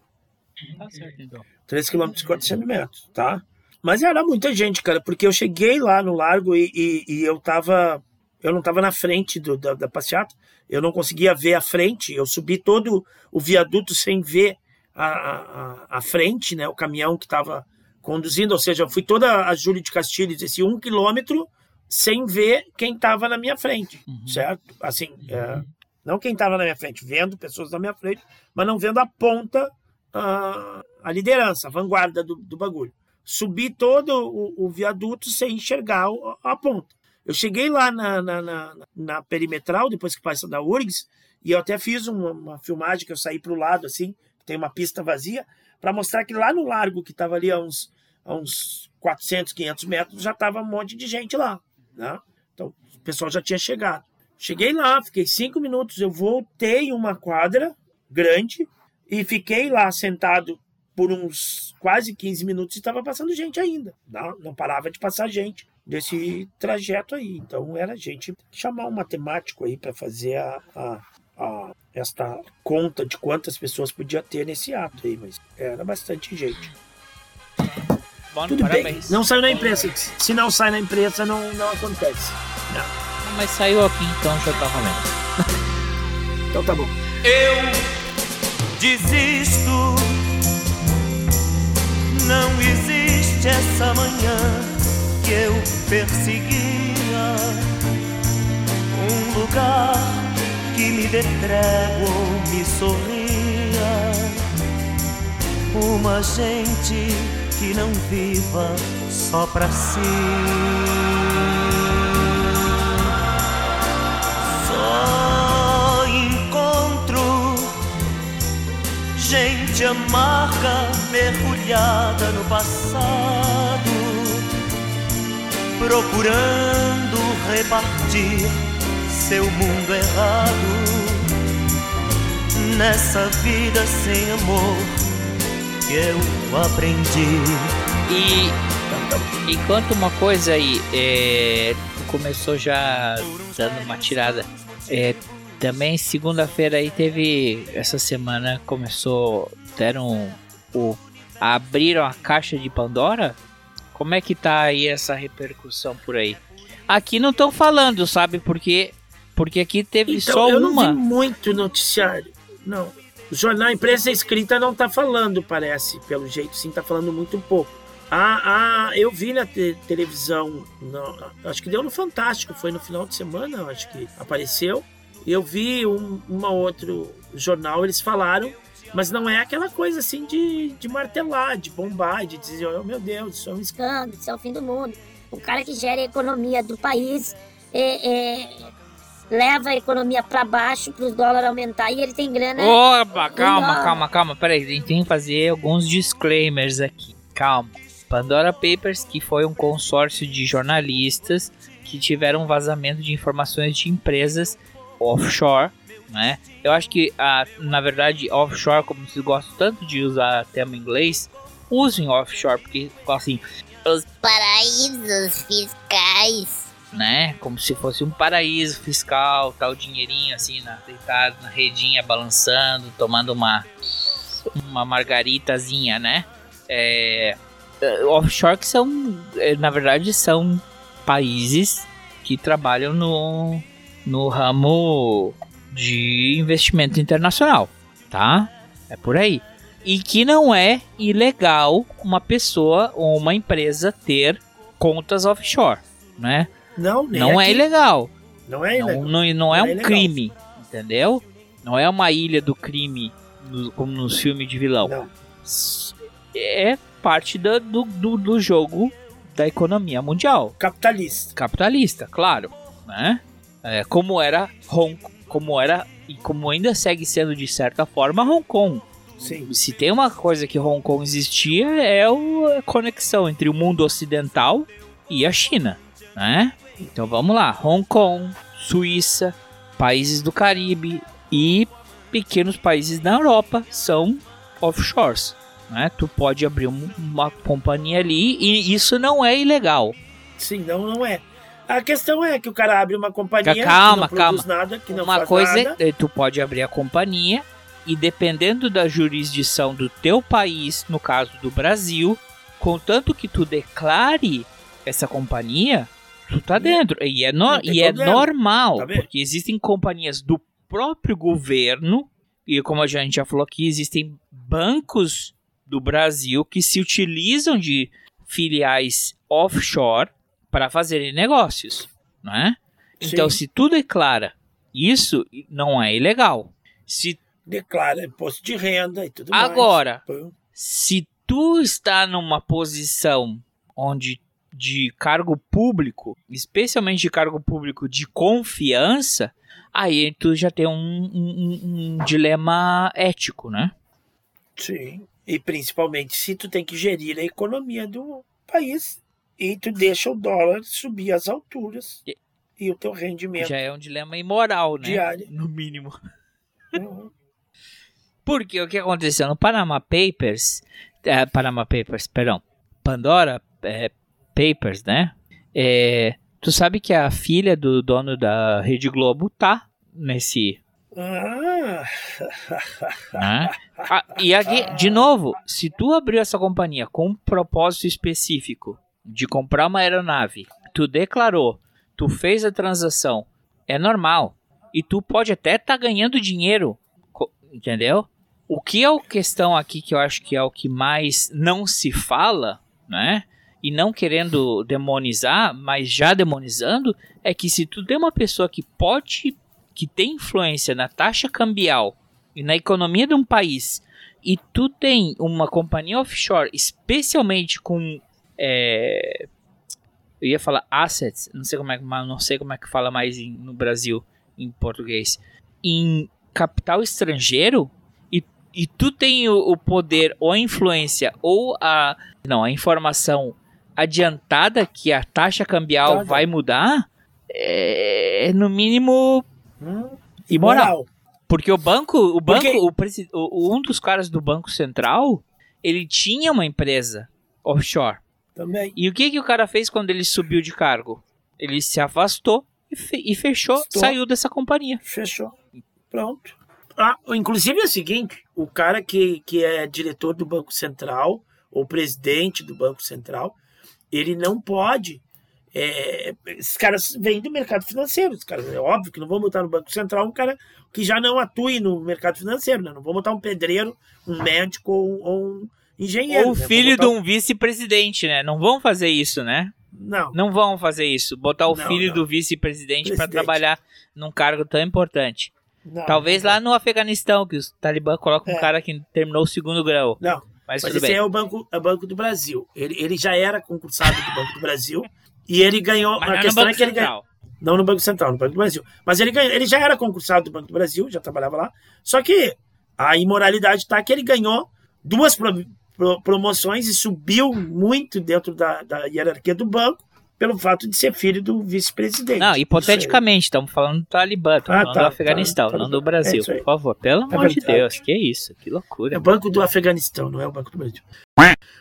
Tá certo então. 3 km e 400 metros, tá? Mas era muita gente, cara, porque eu cheguei lá no largo e, e- e eu tava. Eu não tava na frente do- da, da passeata, eu não conseguia ver a frente, eu subi todo o viaduto sem ver a, frente, né? O caminhão que tava conduzindo, ou seja, eu fui toda a Júlio de Castilhos, esse um quilômetro, sem ver quem tava na minha frente, certo? Assim, é, não quem tava na minha frente, vendo pessoas na minha frente, mas não vendo a ponta a, a liderança, a vanguarda do, do bagulho. Subi todo o, o viaduto sem enxergar o- a ponta. Eu cheguei lá na, na, na, na perimetral, depois que passa da URGS, e eu até fiz uma, uma filmagem que eu saí para o lado, assim, tem uma pista vazia, para mostrar que lá no largo, que estava ali a uns, a uns 400, 500 metros, já estava um monte de gente lá. Né? Então, o pessoal já tinha chegado. Cheguei lá, fiquei cinco minutos, eu voltei uma quadra grande e fiquei lá sentado por uns quase 15 minutos e estava passando gente ainda. Não, não parava de passar gente desse trajeto aí. Então era gente chamar um matemático aí para fazer a, a, a- esta conta de quantas pessoas podia ter nesse ato aí, mas era bastante gente. Bom, Tudo parabéns. bem. Não saiu na imprensa. Se não sai na imprensa, não, não acontece. Mas saiu aqui, então já tá valendo. Então tá bom. Eu desisto. Não existe essa manhã que eu perseguia. Um lugar que me dê trégua me sorria. Uma gente que não viva só pra si. Só encontro gente amarga mergulhada no passado, procurando repartir seu mundo errado nessa vida sem amor que eu aprendi. E, e conta uma coisa aí, é, começou já dando uma tirada. É, também segunda-feira aí teve, essa semana começou, deram o, abriram a caixa de Pandora? Como é que tá aí essa repercussão por aí? Aqui não estão falando, sabe? Porque porque aqui teve Então, só eu não uma. vi muito noticiário. Não. O jornal, imprensa escrita não tá falando, parece. Pelo jeito, sim, tá falando muito pouco. Ah, ah, eu vi na te- televisão, acho que deu no Fantástico, foi no final de semana, acho que apareceu. Eu vi um uma outro jornal, eles falaram, mas não é aquela coisa assim de, de martelar, de bombar, de dizer, oh meu Deus, isso é um escândalo. escândalo, isso é o fim do mundo. O cara que gera a economia do país é, é, leva a economia para baixo para os dólares aumentar e ele tem grana. Opa, calma, calma, calma. Peraí, a gente tem que fazer alguns disclaimers aqui. Calma. Pandora Papers, que foi um consórcio de jornalistas que tiveram um vazamento de informações de empresas offshore, né? Eu acho que, ah, na verdade, offshore, como vocês gostam tanto de usar termo inglês, usem offshore, porque assim, Os paraísos fiscais. Né? Como se fosse um paraíso fiscal, tal o dinheirinho assim, na, deitado na redinha, balançando, tomando uma uma margaritazinha, né? É, é, offshore que são, é, na verdade, são países que trabalham no, no ramo de investimento internacional, tá? É por aí. E que não é ilegal uma pessoa ou uma empresa ter contas offshore, né? Não, Não é ilegal. Não é ilegal. não, não é Não é um ilegal. crime, entendeu? Não é uma ilha do crime, no- como nos filmes de vilão. Não. É parte da- do, do, do jogo da economia mundial. Capitalista. Capitalista, claro. Né? É, como era Hong como era e como ainda segue sendo de certa forma Hong Kong. Sim. Se tem uma coisa que Hong Kong existia é a conexão entre o mundo ocidental e a China, né? Então vamos lá, Hong Kong, Suíça, países do Caribe e pequenos países na Europa são offshores, né? Tu pode abrir um- uma companhia ali e isso não é ilegal. Sim, não, não é. A questão é que o cara abre uma companhia Calma, que não produz calma. nada, que não uma coisa nada. é tu pode abrir a companhia e dependendo da jurisdição do teu país, no caso do Brasil, contanto que tu declare essa companhia, tu tá dentro. E é, no- e é normal, Tá porque existem companhias do próprio governo, e como a gente já falou aqui, existem bancos do Brasil que se utilizam de filiais offshore para fazerem negócios, né? Então, se tu declara isso, não é ilegal. Se Declara imposto de renda e tudo mais. agora, se tu está numa posição onde de cargo público, especialmente de cargo público de confiança, aí tu já tem um, um- um- dilema ético, né? Sim. E principalmente se tu tem que gerir a economia do país e tu deixa o dólar subir às alturas E- e o teu rendimento Já é um dilema imoral, né? diário. No mínimo. Uhum. Porque o que aconteceu no Panama Papers, é, Panama Papers, perdão, Pandora é, Papers, né? É, tu sabe que a filha do dono da Rede Globo tá nesse, Ah, né? Ah, e aqui, de novo, se tu abriu essa companhia com um propósito específico de comprar uma aeronave, tu declarou, tu fez a transação, é normal. E tu pode até estar ganhando dinheiro, entendeu? O que é a questão aqui que eu acho que é o que mais não se fala, né? E não querendo demonizar, mas já demonizando, é que se tu tem uma pessoa que pode, que tem influência na taxa cambial e na economia de um país e tu tem uma companhia offshore, especialmente com é, eu ia falar assets, não sei como é, não sei como é que fala mais em- no Brasil em português, em capital estrangeiro e, e tu tem o, o poder ou a influência ou a não a informação adiantada que a taxa cambial Tá, vai mudar, é, no mínimo Hum, imoral. Porque o banco, o banco, Porque- o presi- o- o- um dos caras do Banco Central, ele tinha uma empresa offshore. Também. E o que que o cara fez quando ele subiu de cargo? Ele se afastou e, fe- e fechou, Estou. saiu dessa companhia. Fechou. Pronto. Ah, inclusive é o seguinte: o cara que, que é diretor do Banco Central, ou presidente do Banco Central, ele não pode. é, esses caras vêm do mercado financeiro. Caras, é óbvio que não vão botar no Banco Central um cara que já não atue no mercado financeiro. Né? Não vão botar um pedreiro, um médico ou, ou um engenheiro. Ou o né? Filho de botar- um vice-presidente, né? Não vão fazer isso, né? Não, Não vão fazer isso. Botar o Não, filho não. do vice-presidente para trabalhar num cargo tão importante. não, Talvez lá no Afeganistão, que os talibã colocam um É. cara que terminou o segundo grau. Não, Mas, Mas esse bem. é o Banco, é o Banco do Brasil. Ele, ele já era concursado do Banco do Brasil e ele ganhou. Mas a questão Banco é que ele ganhou. Central. Não no Banco Central, no Banco do Brasil. Mas ele, ganhou, ele já era concursado do Banco do Brasil, já trabalhava lá. Só que a imoralidade está que ele ganhou duas pro- pro- promoções e subiu muito dentro da, da hierarquia do banco pelo fato de ser filho do vice-presidente. Não, hipoteticamente, estamos falando do Talibã, estamos Ah, falando tá, do Afeganistão, tá, tá não bom. do Brasil, É por favor. Pelo amor de. Deus, que isso, que É loucura. o Banco do Afeganistão, não é o Banco do Brasil.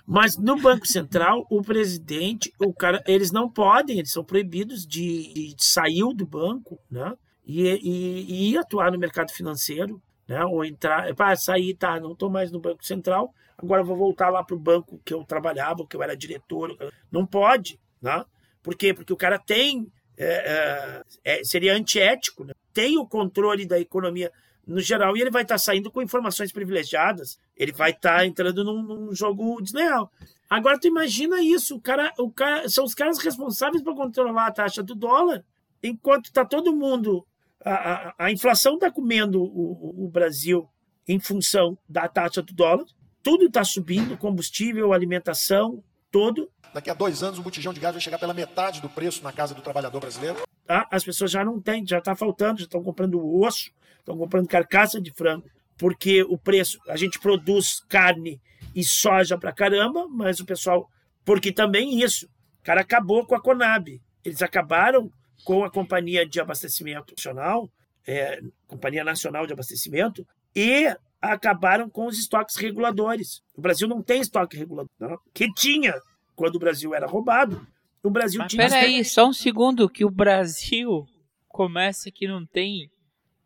Mas no Banco Central, o presidente, o cara, eles não podem, eles são proibidos de, de sair do banco, né? E, e, e atuar no mercado financeiro, né? Ou entrar, pá, sair, tá, não estou mais no Banco Central, agora vou voltar lá para o banco que eu trabalhava, que eu era diretor. Não pode, né? Por quê? Porque o cara tem, é, é, é, seria antiético, né? tem o controle da economia no geral, e ele vai estar saindo com informações privilegiadas, ele vai estar entrando num, num jogo desleal. Agora tu imagina isso, o cara, o cara, são os caras responsáveis para controlar a taxa do dólar, enquanto está todo mundo, a, a, a inflação está comendo o, o Brasil em função da taxa do dólar, tudo está subindo, combustível, alimentação, todo, Daqui a dois anos o botijão de gás vai chegar pela metade do preço na casa do trabalhador brasileiro. tá? as pessoas já não têm, já está faltando, já estão comprando osso, estão comprando carcaça de frango, porque o preço, a gente produz carne e soja pra caramba, mas o pessoal, porque também isso, o cara acabou com a Conab, eles acabaram com a Companhia de Abastecimento Nacional, é, Companhia Nacional de Abastecimento, e acabaram com os estoques reguladores. O Brasil não tem estoque regulador, não. que tinha quando o Brasil era roubado. O Brasil Mas tinha peraí, só um segundo, que o Brasil começa que não tem.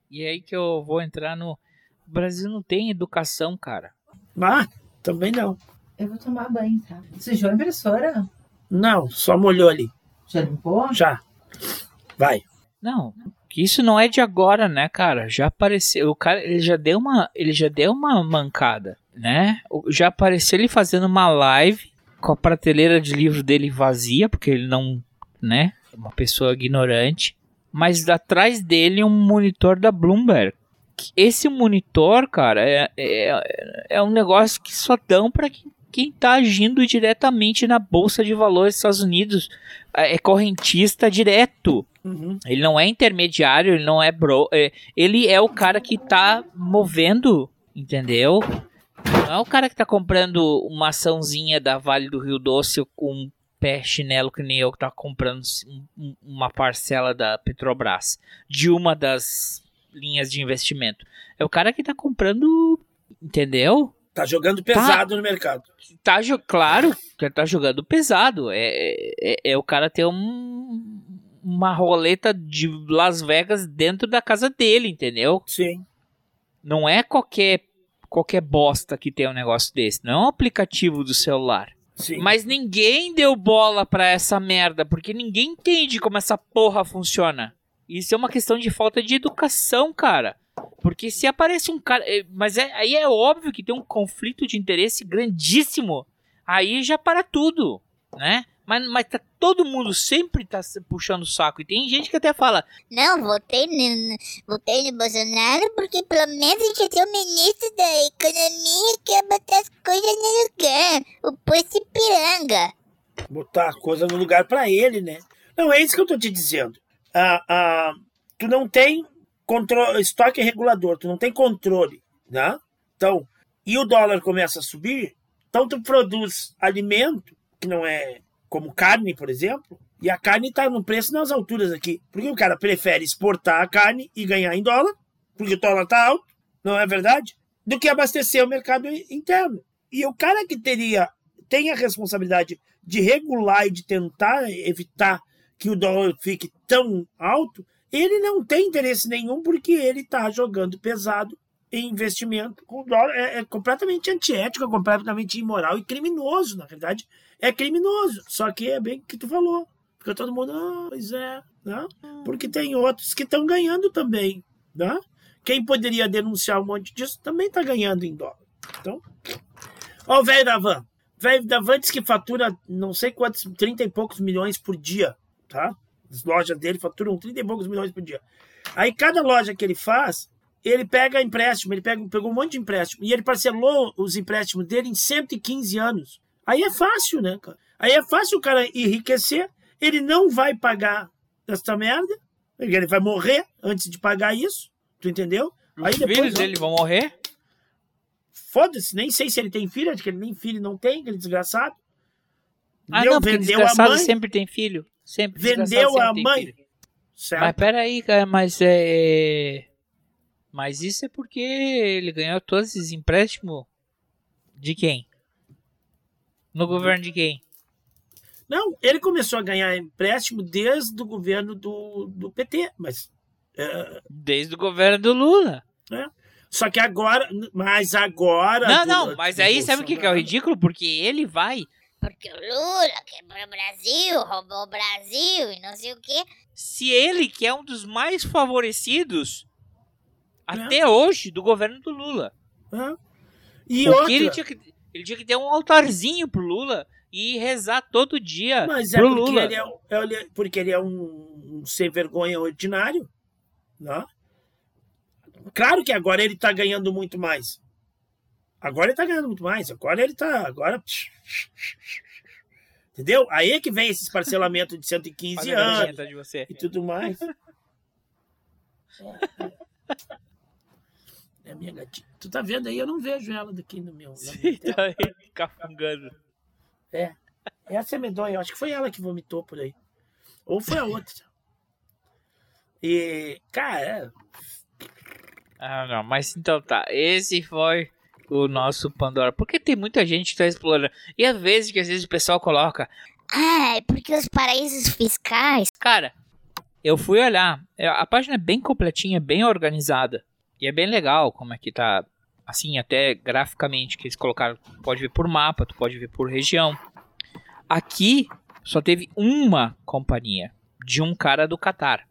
E aí que eu vou entrar no. O Brasil não tem educação, cara. Ah, também não. Eu vou tomar banho, tá? Sujou a impressora? Não, só molhou ali. Já limpou? Já. Vai. Não, que isso não é de agora, né, cara? Já apareceu, o cara, ele já deu uma, ele já deu uma mancada, né? Já apareceu ele fazendo uma live com a prateleira de livro dele vazia, porque ele não, né, é uma pessoa ignorante, mas atrás dele um monitor da Bloomberg. Esse monitor, cara, é, é, é um negócio que só dão para quem, quem tá agindo diretamente na bolsa de valores dos Estados Unidos. É é correntista direto. Uhum. Ele não é intermediário, ele não é bro. é- ele é o cara que tá movendo, entendeu? Não é o cara que tá comprando uma açãozinha da Vale do Rio Doce com um pé chinelo que nem eu que tá comprando um- um- uma parcela da Petrobras de uma das linhas de investimento. É o cara que tá comprando, entendeu? Tá jogando pesado no mercado. Tá, claro tá jogando pesado. É, é, é o cara ter um, uma roleta de Las Vegas dentro da casa dele, entendeu? Sim. Não é qualquer qualquer bosta que tem um negócio desse. Não é um aplicativo do celular. Sim. Mas ninguém deu bola pra essa merda, porque ninguém entende como essa porra funciona. Isso é uma questão de falta de educação, cara. Porque se aparece um cara. é, Mas é- aí é óbvio que tem um conflito de interesse grandíssimo. Aí já para tudo, né? Mas, mas tá, todo mundo sempre tá puxando o saco. E tem gente que até fala, Não, votei no, votei no Bolsonaro porque pelo menos a gente ter o ministro da economia que ia botar as coisas no lugar. O Pussy Piranga. botar a coisa no lugar para ele, né? Não, é isso que eu tô te dizendo. Ah, ah, tu não tem controle, estoque regulador, tu não tem controle, né? Então, e o dólar começa a subir, então tu produz alimento, que não é como carne, por exemplo, e a carne tá num preço nas alturas aqui. Porque o cara prefere exportar a carne e ganhar em dólar, porque o dólar tá alto, não é verdade? Do que abastecer o mercado interno. E o cara que teria tem a responsabilidade de regular e de tentar evitar que o dólar fique tão alto, ele não tem interesse nenhum porque ele está jogando pesado em investimento com dólar. É, é completamente antiético, é completamente imoral e criminoso, na verdade. É criminoso. Só que é bem o que tu falou. Porque todo mundo, ah, pois é, né? Porque tem outros que estão ganhando também, né? Quem poderia denunciar um monte disso também está ganhando em dólar. Então, ó o velho da van. Velho da van diz que fatura não sei quantos, 30 e poucos milhões por dia, tá? As lojas dele faturam 30 e poucos milhões por dia. Aí cada loja que ele faz, ele pega empréstimo, ele pega, pegou um monte de empréstimo e ele parcelou os empréstimos dele em 115 anos. Aí é fácil, né, cara? Aí é fácil o cara enriquecer, ele não vai pagar essa merda, ele vai morrer antes de pagar isso, tu entendeu? os filhos dele vão morrer? Foda-se, nem sei se ele tem filho, acho que ele nem filho não tem, aquele desgraçado. Ah, Entendeu? não, porque vendeu a desgraçado mãe, sempre tem filho. Sempre vendeu a sempre tem mãe. Mas peraí, cara, mas é. Mas isso é porque ele ganhou todos esses empréstimos de quem? No governo de quem? Não, ele começou a ganhar empréstimo desde o governo do, do PT, mas. é, Desde o governo do Lula. né? Só que agora. Mas agora. Não, do- não, mas do aí sabe o que, é o Bolsonaro- ridículo? Porque ele vai. Porque o Lula quebrou o Brasil, roubou o Brasil e não sei o quê. Se ele, que é um dos mais favorecidos até hoje do governo do Lula. Hã? E Porque outra, ele tinha, que, ele tinha que ter um altarzinho pro Lula e rezar todo dia mas é pro porque Lula. ele é, é- ele é- porque ele é um, um sem vergonha ordinário. Né? Claro que agora ele está ganhando muito mais. Agora ele está ganhando muito mais. Agora ele está. Agora. Entendeu? Aí é que vem esses parcelamentos de 115 Olha a gatinha anos de você. e tudo mais. É a minha gatinha. Tu tá vendo aí? Eu não vejo ela daqui no meu. tela. Tá aí, cafungando. É. Essa é medonha. Eu acho que foi ela que vomitou por aí. Ou foi a outra. E, cara, Ah, não, mas então tá. Esse foi o nosso Pandora. Porque tem muita gente que tá explorando. E às vezes que às vezes o pessoal coloca. Ah, é porque os paraísos fiscais. Cara, eu fui olhar. é, A página é bem completinha, bem organizada. E é bem legal como é que tá. Assim, até graficamente, que eles colocaram. Tu pode ver por mapa, tu pode ver por região. Aqui só teve uma companhia de um cara do Catar.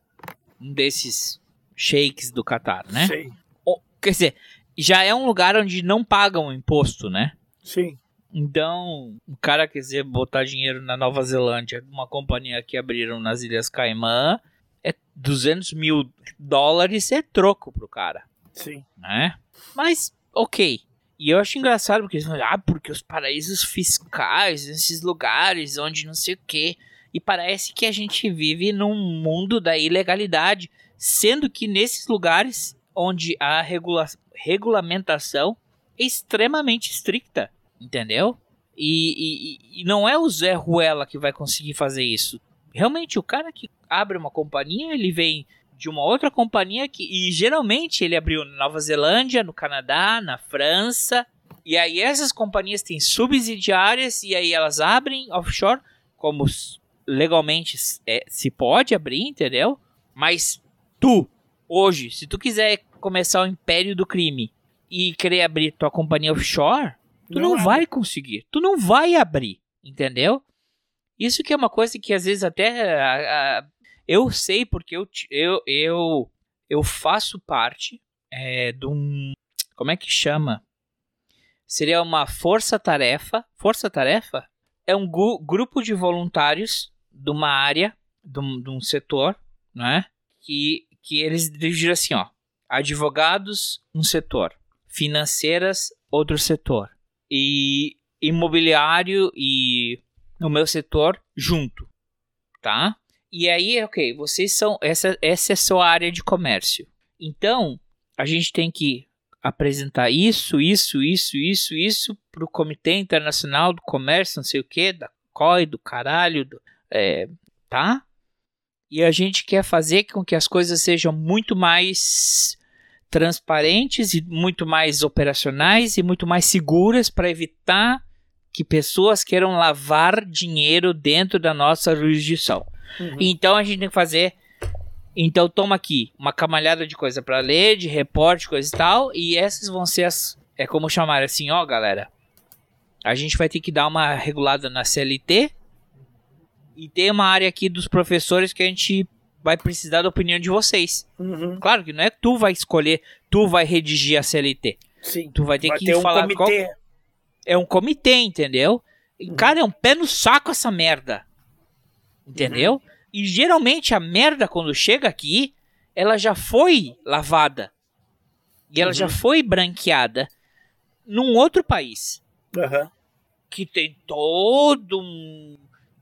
Um desses sheiks do Catar, né? Sim. O- Quer dizer, já é um lugar onde não pagam imposto, né? Sim. Então, o cara quiser botar dinheiro na Nova Zelândia, uma companhia que abriram nas Ilhas Caimã, é 200 mil dólares é troco pro cara, Sim. né? Mas, ok. E eu acho engraçado porque eles falam, ah, porque os paraísos fiscais, esses lugares onde não sei o quê. E parece que a gente vive num mundo da ilegalidade, sendo que nesses lugares onde a regula regulamentação é extremamente estricta, entendeu? E, e- e não é o Zé Ruela que vai conseguir fazer isso. Realmente, o cara que abre uma companhia, ele vem de uma outra companhia que. E geralmente ele abriu na Nova Zelândia, no Canadá, na França. E aí essas companhias têm subsidiárias e aí elas abrem offshore, como legalmente é, se pode abrir, entendeu? Mas tu, hoje, se tu quiser começar o império do crime e querer abrir tua companhia offshore, tu não, Não vai conseguir. Tu não vai abrir, entendeu? Isso que é uma coisa que às vezes até a- a- eu sei porque eu, eu, eu, eu faço parte é, de um. Como é que chama? Seria uma força-tarefa. Força-tarefa? é um gu- grupo de voluntários de uma área, de um, de um setor, né? Que, que eles dividiram assim, ó. Advogados, um setor. Financeiras, outro setor. E imobiliário e o meu setor junto, tá? E aí, ok, vocês são essa essa é a sua área de comércio. Então, a gente tem que apresentar isso, isso, isso, isso, isso para o Comitê Internacional do Comércio, não sei o que, da COI, do caralho, do, é, tá? E a gente quer fazer com que as coisas sejam muito mais transparentes e muito mais operacionais e muito mais seguras para evitar que pessoas queiram lavar dinheiro dentro da nossa jurisdição. Uhum. Então a gente tem que fazer. Então toma aqui uma camalhada de coisa para ler, de reporte, coisa e tal, e essas vão ser as. É como chamar assim, ó, galera. A gente vai ter que dar uma regulada na CLT e tem uma área aqui dos professores que a gente vai precisar da opinião de vocês. Uhum. Claro que não é que tu vai escolher, tu vai redigir a CLT. Sim. Tu vai ter Vai que ter um falar qual- comitê. é um comitê, entendeu? E, Cara, é um pé no saco essa merda. Entendeu? E geralmente a merda, quando chega aqui, ela já foi lavada. E ela já foi branqueada num outro país. Aham. Que tem todo um-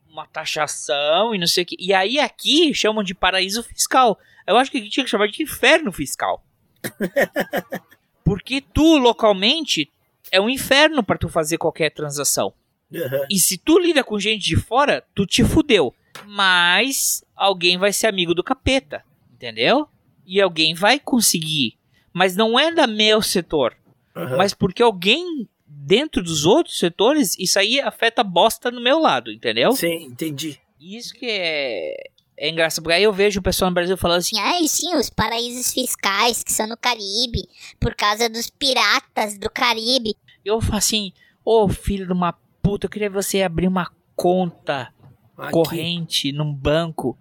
uma taxação e não sei o que. E aí aqui chamam de paraíso fiscal. Eu acho que aqui tinha que chamar de inferno fiscal. Porque tu, localmente, é um inferno pra tu fazer qualquer transação. Aham. E se tu lida com gente de fora, tu te fudeu. Mas alguém vai ser amigo do capeta, entendeu? E alguém vai conseguir. Mas não é da meu setor. Aham. Mas porque alguém dentro dos outros setores, isso aí afeta bosta no meu lado, entendeu? Sim, entendi. Isso que é, é engraçado. Porque aí eu vejo o pessoal no Brasil falando assim: Ai, sim, os paraísos fiscais que são no Caribe, por causa dos piratas do Caribe. eu falo assim, ô filho de uma puta, eu queria você abrir uma conta Aqui. corrente num banco.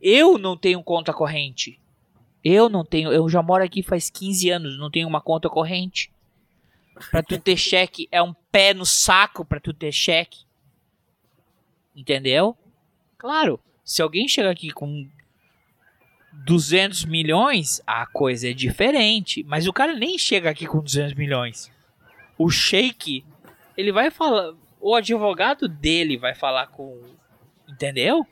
Eu não tenho conta corrente. Eu não tenho, eu já moro aqui faz 15 anos, não tenho uma conta corrente. Pra tu ter cheque é um pé no saco pra tu ter cheque. Entendeu? Claro, se alguém chega aqui com 200 milhões, a coisa é diferente, mas o cara nem chega aqui com 200 milhões o Sheik, ele vai falar, o advogado dele vai falar com, entendeu?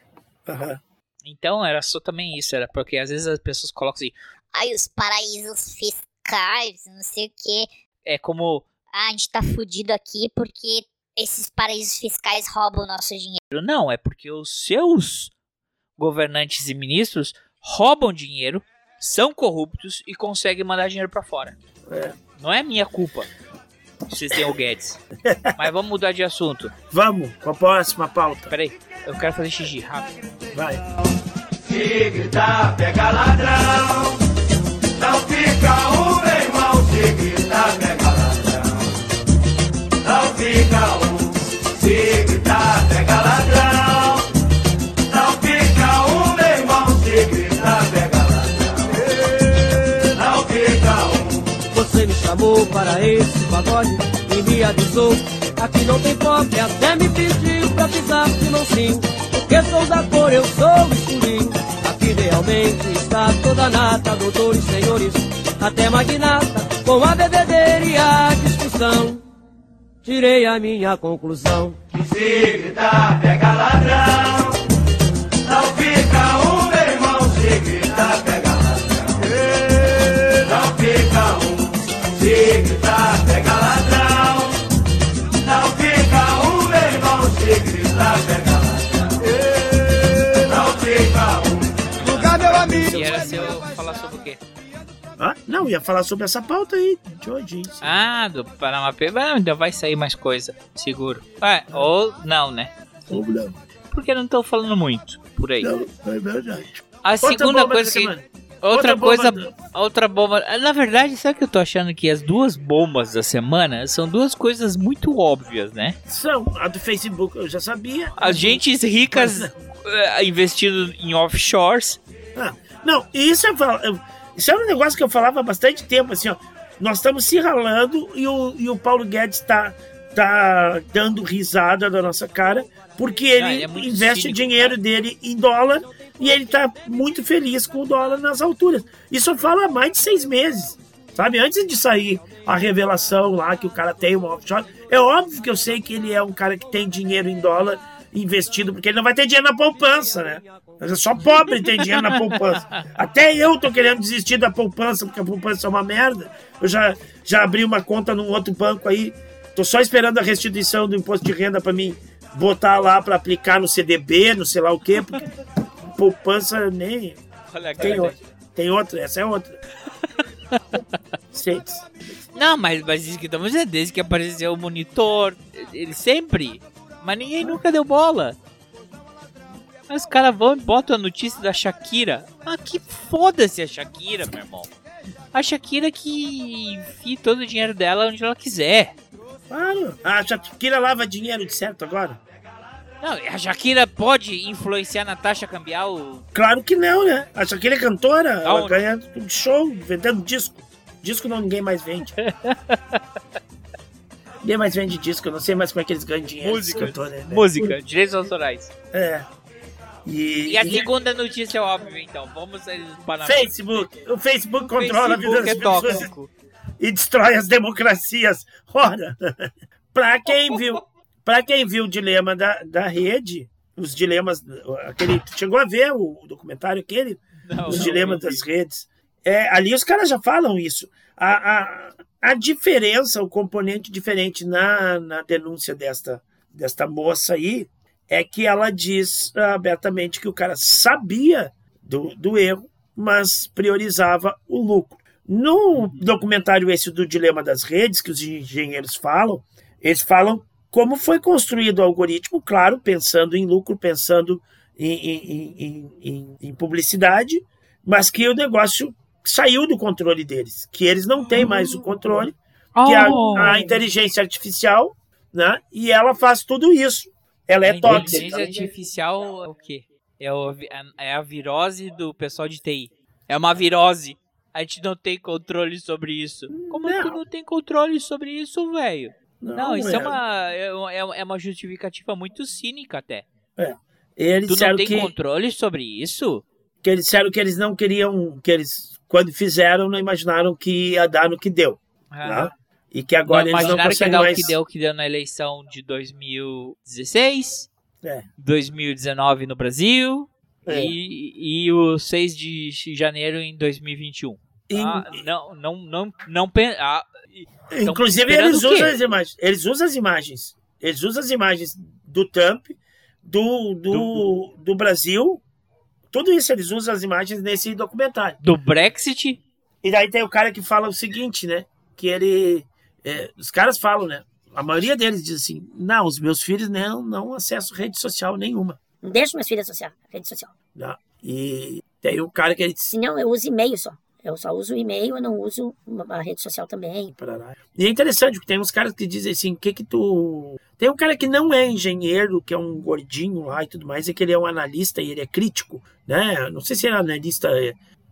Aham. Então era só também isso, era porque às vezes as pessoas colocam assim, Ai, os paraísos fiscais, não sei o quê. é como, Ah, a gente tá fudido aqui porque esses paraísos fiscais roubam o nosso dinheiro. não, é porque os seus governantes e ministros roubam dinheiro, são corruptos e conseguem mandar dinheiro pra fora. É. Não é minha culpa. Vocês têm o Guedes. Mas vamos mudar de assunto. Vamos com a próxima pauta. Peraí, eu quero fazer xixi rápido. Vai. Se gritar, pega ladrão. Não fica um, meu irmão. Se gritar, pega ladrão. Não fica um. Se gritar, pega ladrão. Chamou para esse pagode e me avisou. Aqui não tem pop, até me pediu pra pisar mansinho. Porque sou da cor, eu sou escurinho. Aqui realmente está toda nata, doutores, senhores, até magnata, com a bebedeira e a discussão. Tirei a minha conclusão. Se gritar, pega ladrão. Não fica um, Ah, não, ia falar sobre essa pauta aí de hoje. Ah, do Papers. Ah, ainda vai sair mais coisa, seguro. É, ou não, né? Ou não. Porque não estão falando muito por aí. Não, é verdade. A Outra segunda bomba coisa que. Outra, Outra bomba coisa. do- Outra bomba. Ah, Na verdade, sabe que eu tô achando que as duas bombas da semana são duas coisas muito óbvias, né? São, a do Facebook eu já sabia. As gentes ricas eh, investindo em offshores. Ah, não, isso é, isso é um negócio que eu falava há bastante tempo, assim, ó. Nós estamos se ralando e o, e o Paulo Guedes está tá dando risada da nossa cara, porque ele, Ah, ele é investe cínico, dinheiro dele em dólar e ele tá muito feliz com o dólar nas alturas. Isso eu falo há mais de seis meses. Sabe, antes de sair a revelação lá que o cara tem uma offshore, é óbvio que eu sei que ele é um cara que tem dinheiro em dólar investido, porque ele não vai ter dinheiro na poupança, né? Mas é só pobre tem dinheiro na poupança. Até eu tô querendo desistir da poupança, porque a poupança é uma merda. Eu já, já abri uma conta num outro banco aí, tô só esperando a restituição do imposto de renda para mim botar lá para aplicar no CDB, no sei lá o quê, porque poupança nem. Olha a Tem cara. outra, tem outra, essa é outra. Não, mas, mas isso que estamos dizendo, desde que apareceu o monitor, ele sempre. Mas ninguém nunca deu bola. Mas os caras vão e botam a notícia da Shakira. Ah, que foda-se a Shakira, meu irmão. A Shakira que enfia todo o dinheiro dela onde ela quiser. Claro. A Shakira lava dinheiro de certo agora? Não, a Shakira pode influenciar na taxa cambial. Claro que não, né? A Shakira é cantora, ela Aonde? ganha tudo de show, vendendo disco. Disco não, ninguém mais vende. ninguém mais vende disco, eu não sei mais como é que eles ganham dinheiro. Música. cantores, né? Música, direitos autorais. É. E, E a e- segunda notícia é óbvia, então. Vamos para Facebook. O Facebook controla a vida das Facebook é pessoas tóxico. e destrói as democracias. Ora, pra quem viu, para quem viu o dilema da, da rede, os dilemas, aquele, chegou a ver o documentário aquele, Não, os não, dilemas das redes. É, ali os caras já falam isso. A, a, a diferença, o componente diferente na, na denúncia desta, desta moça aí, é que ela diz ah, abertamente que o cara sabia do, do erro, mas priorizava o lucro. No documentário esse do Dilema das Redes, que os engenheiros falam, eles falam como foi construído o algoritmo, claro, pensando em lucro, pensando em, em- em- em- em publicidade, mas que o negócio saiu do controle deles, que eles não têm mais o controle, que a, Oh. a inteligência artificial, né? E ela faz tudo isso. Ela é A inteligência tóxica. artificial é o quê? É, o vi- é a virose do pessoal de TI. É uma virose. A gente não tem controle sobre isso. Como é que não tem controle sobre isso, velho? Não, isso é, é. uma, é, uma- é uma justificativa muito cínica até. É. Eles tu não tem que, controle sobre isso? Que eles disseram que eles não queriam, que eles, quando fizeram, não imaginaram que ia dar no que deu. Ah. né? E que agora não eles não imaginaram que ia conseguem dar mais. o que deu, o que deu na eleição de 2016, É. 2019 no Brasil É. e, e o 6 de janeiro em 2021. Em- Ah, não, não, não, não ah, Inclusive, eles usam as imagens. Eles usam as imagens. Eles usam as imagens do Trump, do, do, do Brasil. Tudo isso, eles usam as imagens nesse documentário. do Brexit. E daí tem o cara que fala o seguinte, né? Que ele. é, os caras falam, né? A maioria deles diz assim: não, os meus filhos não, não acessam rede social nenhuma. Não deixo meus filhos social, rede social. né? E tem um cara que ele diz. Não, eu uso e-mail só. Eu só uso e-mail, eu não uso a rede social também. E é interessante, porque tem uns caras que dizem assim, o que que tu... Tem um cara que não é engenheiro, que é um gordinho lá e tudo mais, é que ele é um analista e ele é crítico, né? Não sei se é analista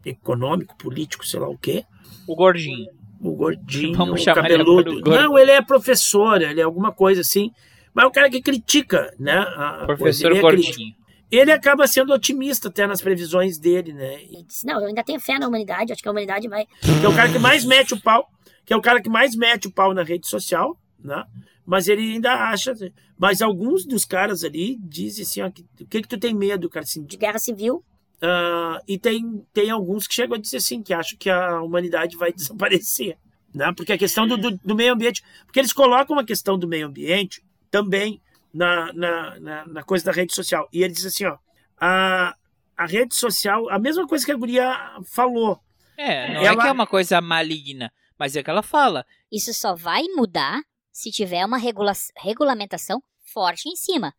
econômico, político, sei lá o quê. O gordinho. O gordinho, Vamos o ele cabeludo. o gordo. Não, ele é professor, ele é alguma coisa assim. Mas é um cara que critica, né? a- a Professor coisa. Ele é gordinho. crítico. Ele acaba sendo otimista até nas previsões dele, né? Ele disse, não, eu ainda tenho fé na humanidade, acho que a humanidade vai... que é o cara que mais mete o pau, que é o cara que mais mete o pau na rede social, né? Mas ele ainda acha. Mas alguns dos caras ali dizem assim: ó, que- o que que tu tem medo, cara? Assim, De guerra civil. ah, e tem, tem alguns que chegam a dizer assim: que acham que a humanidade vai desaparecer, né? Porque a questão do, do, do meio ambiente. Porque eles colocam a questão do meio ambiente também na, na, na, na coisa da rede social. E ele diz assim: ó, a, a rede social, a mesma coisa que a Guria falou. É, não é Ela- que é uma coisa maligna, mas é que ela fala. Isso só vai mudar se tiver uma regula regulamentação forte em cima.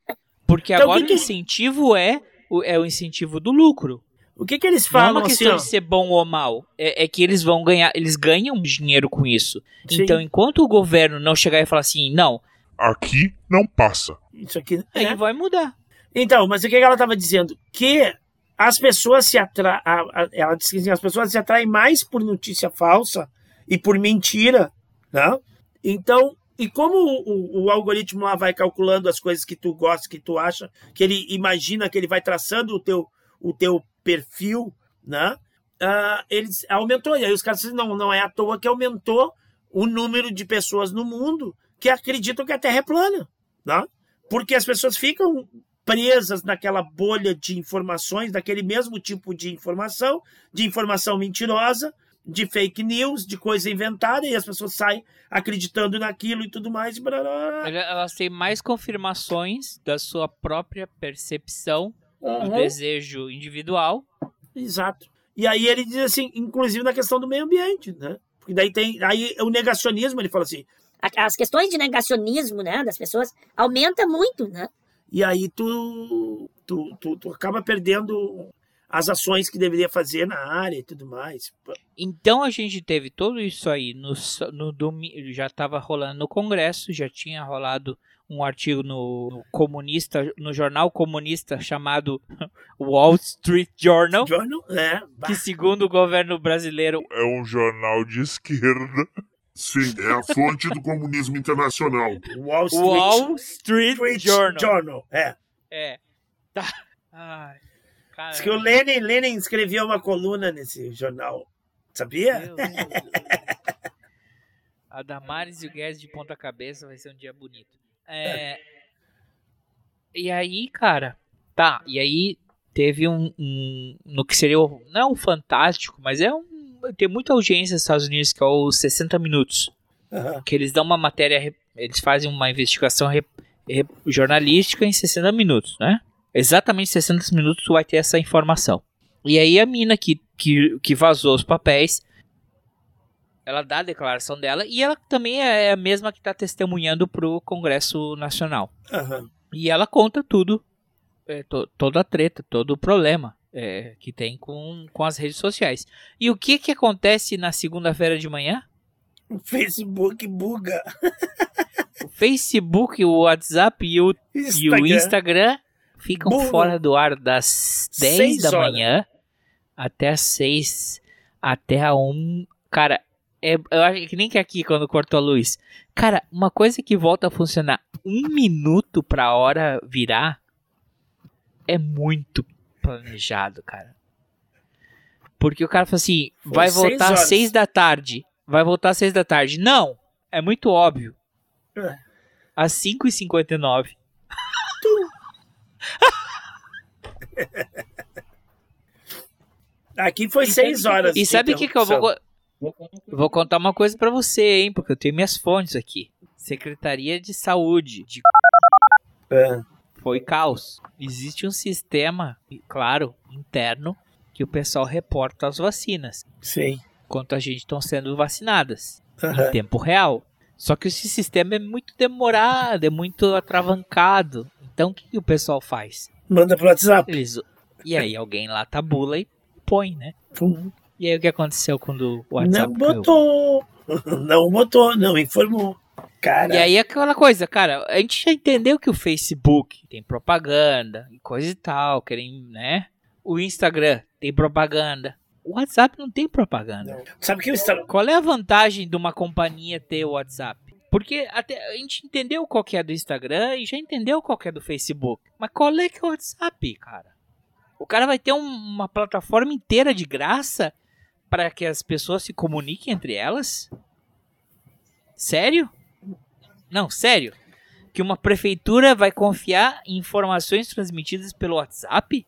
Porque Então, o agora que que- o incentivo é o, é o incentivo do lucro. O que, que eles Não é falam uma assim, questão ó? de ser bom ou mal. É, é que eles vão ganhar, eles ganham dinheiro com isso. Sim. Então, enquanto o governo não chegar e falar assim, não, Aqui não passa. Isso aqui. aí é. vai mudar. Então, mas o que ela estava dizendo? Que as pessoas se atraem. Ela disse que assim, as pessoas se atraem mais por notícia falsa e por mentira, né? Então, E como o, o- o algoritmo lá vai calculando as coisas que tu gosta, que tu acha, que ele imagina que ele vai traçando o teu, o teu perfil, né? Ah, eles aumentou. E aí os caras dizem, não, não é à toa que aumentou o número de pessoas no mundo que acreditam que a Terra é plana, né? Porque as pessoas ficam presas naquela bolha de informações, daquele mesmo tipo de informação, de informação mentirosa, de fake news, de coisa inventada, e as pessoas saem acreditando naquilo e tudo mais. E Elas têm mais confirmações da sua própria percepção Uhum. do desejo individual. Exato. E aí ele diz assim, inclusive na questão do meio ambiente, né? Porque daí tem aí o negacionismo, ele fala assim, As questões de negacionismo, né, das pessoas aumenta muito, né? e aí tu tu, tu, tu acaba perdendo as ações que deveria fazer na área e tudo mais. Então a gente teve tudo isso aí no, no domingo, já estava rolando no Congresso, já tinha rolado um artigo no, no comunista, no jornal comunista chamado Wall Street Journal, Journal, é, que segundo o governo brasileiro É um jornal de esquerda. Sim, é a fonte do comunismo internacional. Wall Street, Wall Street, Street Journal. Journal, é. É. Tá. Ai, cara. Diz que o Lenin, Lenin escrevia uma coluna nesse jornal. Sabia? A Damares e o Guedes de ponta cabeça vai ser um dia bonito. É, E aí, cara, tá. E aí teve um, um- no que seria o- não é um fantástico, mas é um tem muita audiência nos Estados Unidos que é o 60 minutos, Aham. que eles dão uma matéria, eles fazem uma investigação re- re- jornalística em 60 minutos, né? Exatamente 60 minutos tu vai ter essa informação. E aí a mina que, que, que vazou os papéis, ela dá a declaração dela e ela também é a mesma que está testemunhando pro Congresso Nacional. Aham. E ela conta tudo, é, to- toda a treta, todo o problema é, que tem com, com as redes sociais. E o que que acontece na segunda-feira de manhã? O Facebook buga. O Facebook, o WhatsApp e o, e o Instagram. Instagram ficam Bugam. fora do ar das 10 Seis da horas. manhã até as 6, até a 1. Cara, é, eu acho que nem que aqui quando cortou a luz. Cara, uma coisa que volta a funcionar um minuto pra hora virar é muito planejado, cara. Porque o cara fala assim, Foi vai seis voltar às. 6 da tarde. Vai voltar às 6 da tarde. Não, é muito óbvio. É. Às 5h59. Aqui foi seis horas. E sabe o que, que eu vou. Vou contar uma coisa pra você, hein? Porque eu tenho minhas fontes aqui. Secretaria de Saúde de É. foi caos. Existe um sistema, claro, interno, que o pessoal reporta as vacinas. Sim. Quanto a gente estão sendo vacinadas. Em Aham. tempo real. Só que esse sistema é muito demorado, é muito atravancado. Então o que, que o pessoal faz? Manda pro WhatsApp. Eles... E aí alguém lá tabula e põe, né? Pum. E aí o que aconteceu quando o WhatsApp Não caiu? botou. Não botou, não informou. Cara, E aí aquela coisa, cara, a gente já entendeu que o Facebook tem propaganda e coisa e tal, querem, né? O Instagram tem propaganda. O WhatsApp não tem propaganda. sabe que o Insta- Qual é a vantagem de uma companhia ter o WhatsApp? Porque até a gente entendeu qual que é do Instagram e já entendeu qual que é do Facebook. Mas qual é que é o WhatsApp, cara? O cara vai ter um- uma plataforma inteira de graça para que as pessoas se comuniquem entre elas? Sério? Não, sério? Que uma prefeitura vai confiar em informações transmitidas pelo WhatsApp?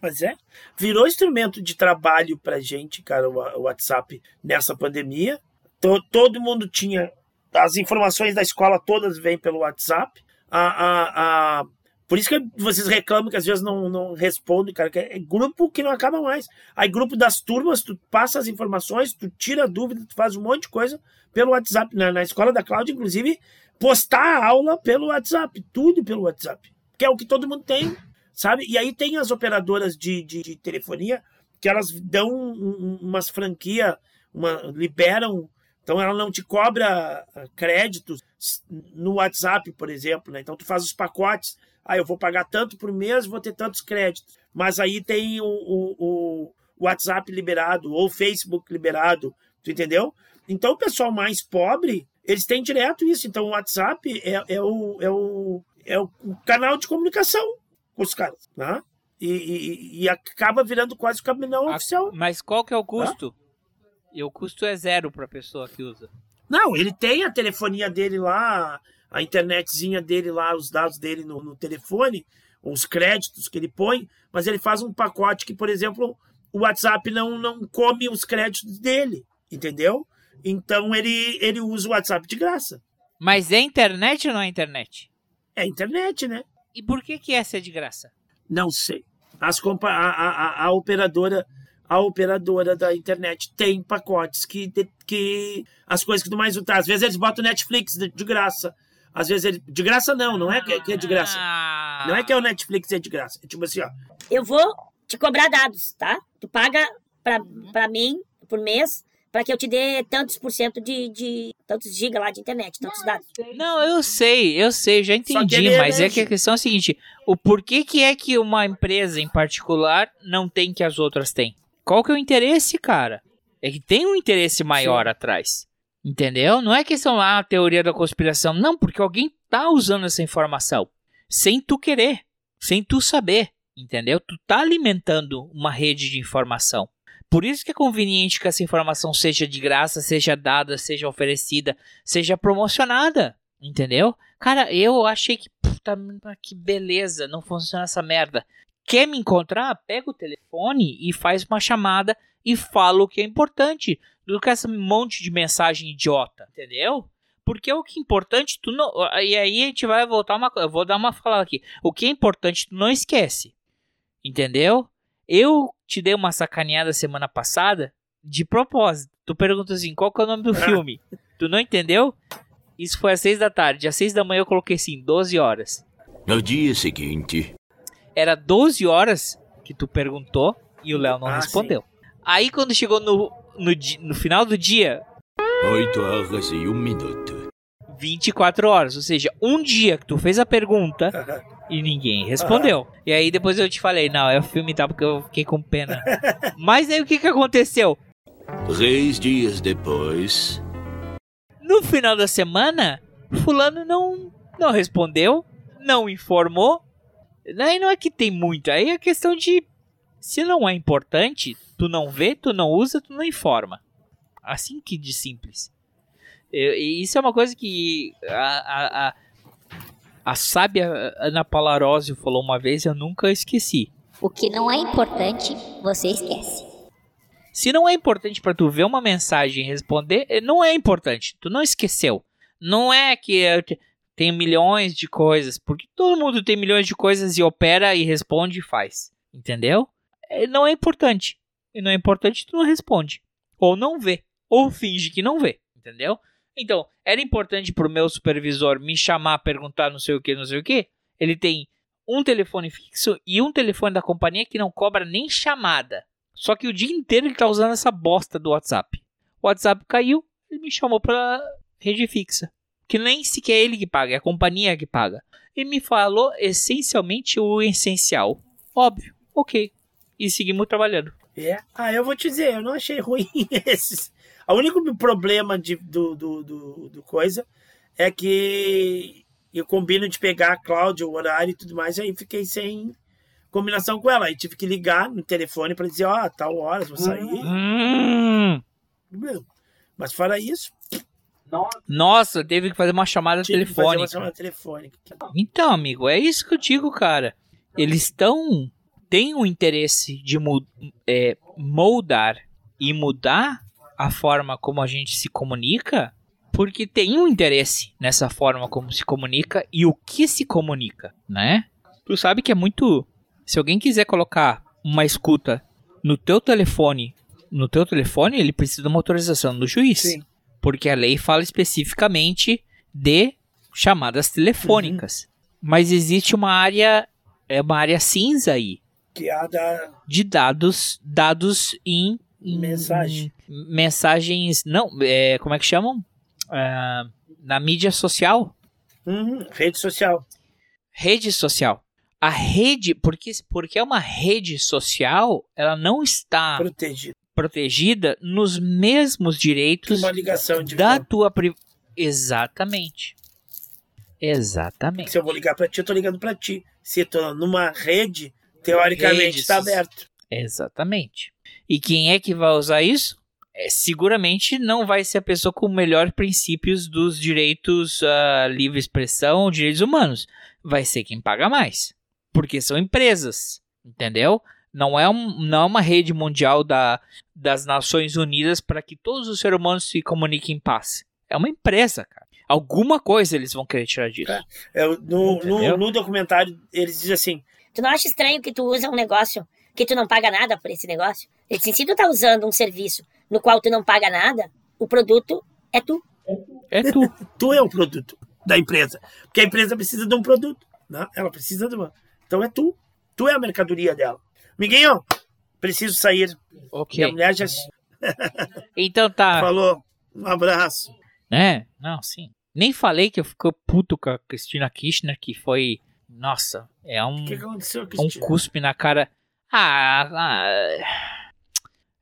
Mas é, virou instrumento de trabalho pra gente, cara, o WhatsApp nessa pandemia. To- todo mundo tinha. As informações da escola todas vêm pelo WhatsApp. A, a, a, por isso que vocês reclamam que às vezes não, não respondem, cara, é grupo que não acaba mais. Aí, grupo das turmas, tu passa as informações, tu tira a dúvida, tu faz um monte de coisa pelo WhatsApp. Na, na escola da Cláudia, inclusive, postar a aula pelo WhatsApp, tudo pelo WhatsApp. Que é o que todo mundo tem, sabe? E aí tem as operadoras de, de, de telefonia que elas dão um- um- umas franquias, uma, liberam. Então ela não te cobra ah, créditos no WhatsApp, por exemplo. Né? Então tu faz os pacotes. Ah, eu vou pagar tanto por mês, vou ter tantos créditos. Mas aí tem o, o, o WhatsApp liberado ou o Facebook liberado, tu entendeu? Então o pessoal mais pobre Eles têm direto isso. Então o WhatsApp é, é, o, é, o, é o canal de comunicação com os caras, né? E, e, e acaba virando quase o caminhão oficial. Mas qual que é o custo? E o custo é zero pra pessoa que usa. Não, ele tem a telefonia dele lá, a internetzinha dele lá, os dados dele no, no telefone, os créditos que ele põe, mas ele faz um pacote que, por exemplo, o WhatsApp não, não come os créditos dele, entendeu? Então ele, ele usa o WhatsApp de graça. Mas é internet ou não é internet? É internet, né? E por que que essa é de graça? Não sei. As compa a, a, a- operadora a operadora da internet tem pacotes que, que as coisas que tu mais usar. Às vezes eles botam Netflix de, de graça. Às vezes ele, de graça não, não é que, que é de graça. Não é que é o Netflix é de graça. É tipo assim, ó. Eu vou te cobrar dados, tá? Tu paga pra, pra mim por mês pra que eu te dê tantos por cento de, de tantos giga lá de internet, tantos dados. Não, eu sei, eu sei, já entendi, ele mas é que a questão é a seguinte: o porquê que é que uma empresa em particular não tem que as outras têm? Qual que é o interesse, cara? É que tem um interesse maior atrás. Entendeu? Não é questão lá teoria da conspiração, não, porque alguém tá usando essa informação sem tu querer, sem tu saber, entendeu? Tu tá alimentando uma rede de informação. Por isso que é conveniente que essa informação seja de graça, seja dada, seja oferecida, seja promocionada, entendeu? Cara, eu achei que puta, que beleza, não funciona essa merda. Quer me encontrar? Pega o telefone e faz uma chamada e fala o que é importante, do que esse monte de mensagem idiota, entendeu? Porque o que é importante, tu não. E aí a gente vai voltar uma coisa. Eu vou dar uma falada aqui. O que é importante, tu não esquece. Entendeu? Eu te dei uma sacaneada semana passada de propósito. Tu perguntou assim: qual que é o nome do filme? Tu não entendeu? Isso foi às seis da tarde. Às seis da manhã eu coloquei assim: 12 horas. No dia seguinte, Era 12 horas que tu perguntou e o Léo não Ah, respondeu. Aí quando chegou no, no, no final do dia, 8 horas e 1 minuto. 24 horas. Ou seja, um dia que tu fez a pergunta e ninguém respondeu. E aí depois eu te falei, não, é o filme tá porque eu fiquei com pena. Mas aí o que que aconteceu? Três dias depois, No final da semana, fulano não, não respondeu, não informou. Aí não é que tem muito, aí é questão de se não é importante, tu não vê, tu não usa, tu não informa. Assim que de simples. E- e isso é uma coisa que a, a, a, a sábia Ana Palarósio falou uma vez, eu nunca esqueci. O que não é importante, você esquece. Se não é importante pra tu ver uma mensagem e responder, eh, não é importante. Tu não esqueceu. Não é que tenho milhões de coisas, porque todo mundo tem milhões de coisas e opera e responde e faz. Entendeu? Eh, Não é importante. E não é importante, tu não responde. Ou não vê. Ou finge que não vê. Entendeu? Então, era importante pro meu supervisor me chamar, perguntar não sei o que, não sei o que. Ele tem um telefone fixo e um telefone da companhia que não cobra nem chamada. Só que o dia inteiro ele tá usando essa bosta do WhatsApp. O WhatsApp caiu, ele me chamou pra rede fixa. Que nem sequer é ele que paga, é a companhia que paga. E me falou essencialmente o essencial. Óbvio, ok. E seguimos trabalhando. É. Ah, eu vou te dizer, eu não achei ruim esses. O único problema de, do, do, do, do coisa é que eu combino de pegar a Cláudia, o horário e tudo mais, aí fiquei sem combinação com ela. Aí tive que ligar no telefone para dizer, ó, tal horas vou sair. Hum. Mas fora isso, Nossa, teve que fazer uma chamada tive que fazer uma telefônica. chamada telefônica. Então, amigo, é isso que eu digo, cara. Eles estão. Têm um interesse de é, moldar e mudar a forma como a gente se comunica, porque tem um interesse nessa forma como se comunica e o que se comunica, né? Tu sabe que é muito. Se alguém quiser colocar uma escuta no teu telefone, no teu telefone, ele precisa de uma autorização do juiz. Sim. Porque a lei fala especificamente de chamadas telefônicas. Mas existe uma área, é uma área cinza aí Que é da de dados, dados em, em- Mensagem. em mensagens, não, é, como é que chamam? Ah, na mídia social, Uhum, rede social. rede social. A rede, porque porque é uma rede social, ela não está Protegido. protegida nos mesmos direitos Uma ligação de da tua pri- Exatamente. Exatamente. Se eu vou ligar pra ti, eu tô ligando pra ti. Se tô numa rede, teoricamente Redes. tá aberto. Exatamente. E quem é que vai usar isso? É, seguramente não vai ser a pessoa com melhor princípios dos direitos à livre expressão, direitos humanos. Vai ser quem paga mais. Porque são empresas. Entendeu? Não é, um, não é uma rede mundial da, das Nações Unidas para que todos os seres humanos se comuniquem em paz. É uma empresa, cara. Alguma coisa eles vão querer tirar disso. É, no, no, Entendeu? no documentário, eles dizem assim: Tu não acha estranho que tu usa um negócio que tu não paga nada por esse negócio? Ele disse, se tu tá usando um serviço no qual tu não paga nada, o produto é tu. É tu. tu é o produto da empresa. Porque a empresa precisa de um produto. Né? Ela precisa de uma. Então é tu. Tu é a mercadoria dela. Miguinho, preciso sair. Ok. Minha mulher já Então tá. falou. Um abraço. né? Não, sim. Nem falei que eu fico puto com a Cristina Kirchner, que foi. Nossa, é um, que que um Cristina? cuspe na cara. Ah, ah,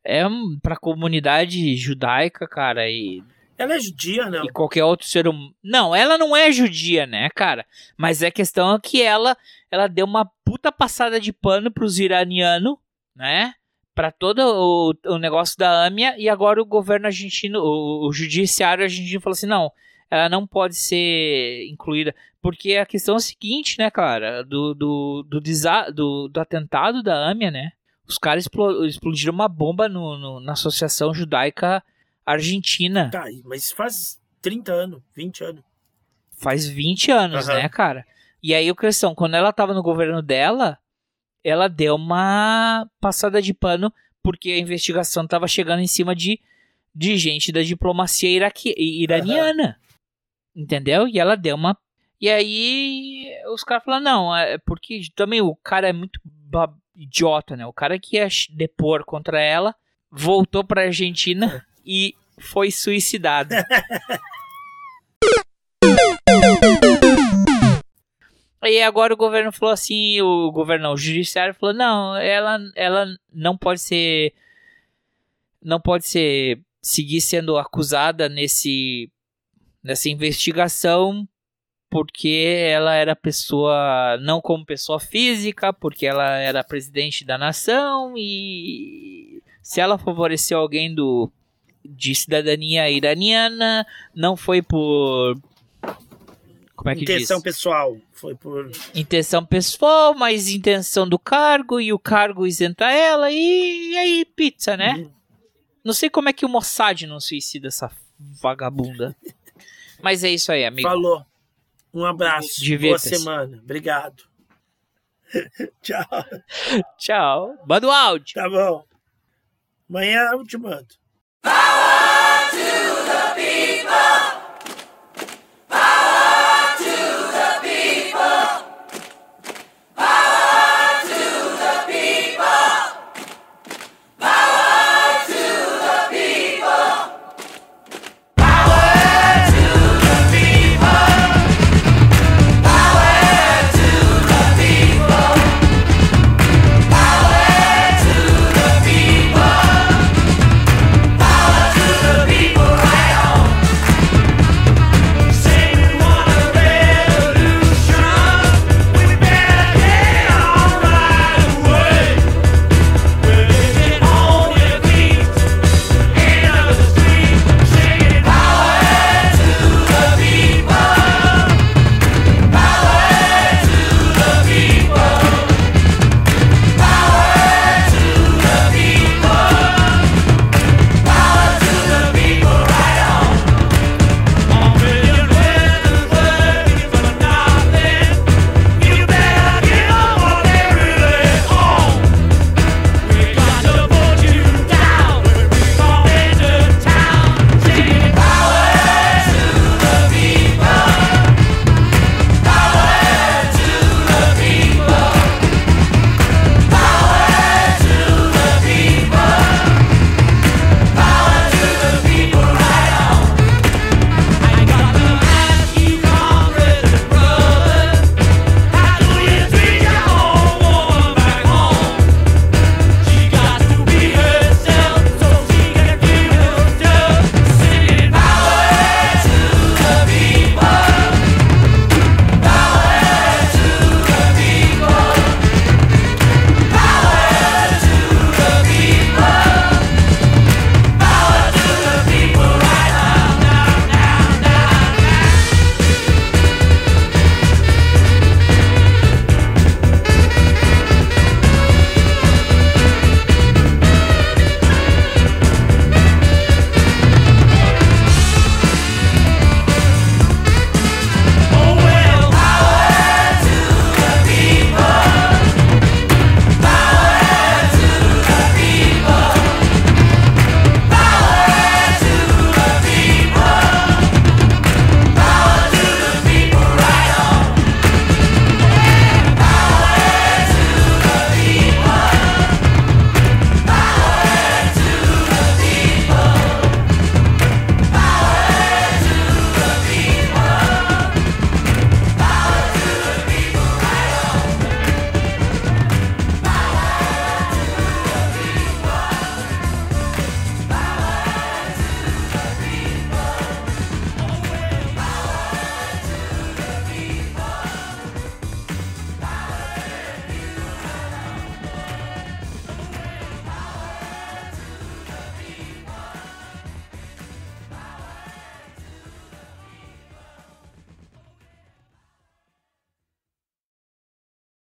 é um, pra comunidade judaica, cara, e, Ela é judia, não? e qualquer outro ser humano. Não, ela não é judia, né, cara? Mas a questão é que ela, ela deu uma puta passada de pano pros iranianos, né? Pra todo o, o negócio da AMIA e agora o governo argentino, o, o judiciário argentino falou assim: não, ela não pode ser incluída. Porque a questão é a seguinte, né, cara? Do, do, do, do, do atentado da AMIA, né? Os caras explo- explodiram uma bomba no, no- na Associação Judaica Argentina. Tá, mas faz 30 anos, 20 anos. Faz 20 anos, Aham. né, cara? E aí, a questão, quando ela tava no governo dela, ela deu uma passada de pano porque a investigação tava chegando em cima de, de gente da diplomacia iraque, iraniana. Entendeu? E ela deu uma. E aí, os caras falaram, não, é porque também o cara é muito idiota, né? O cara que ia depor contra ela voltou pra Argentina e foi suicidado. E agora o governo falou assim, o governo o judiciário falou, não, ela, ela não pode ser não pode ser seguir sendo acusada nesse nessa investigação porque ela era pessoa não como pessoa física, porque ela era presidente da nação e se ela favoreceu alguém do de cidadania iraniana, não foi por como é que Intenção diz? pessoal. Foi por. intenção pessoal, mas intenção do cargo e o cargo isenta ela e, e aí pizza, né? Uhum. Não sei como é que o Mossad não suicida essa vagabunda. Mas é isso aí, amigo. Falou. Um abraço. Boa semana. Obrigado. Tchau. Tchau. Manda o áudio. Tá bom. Amanhã eu te mando. Power!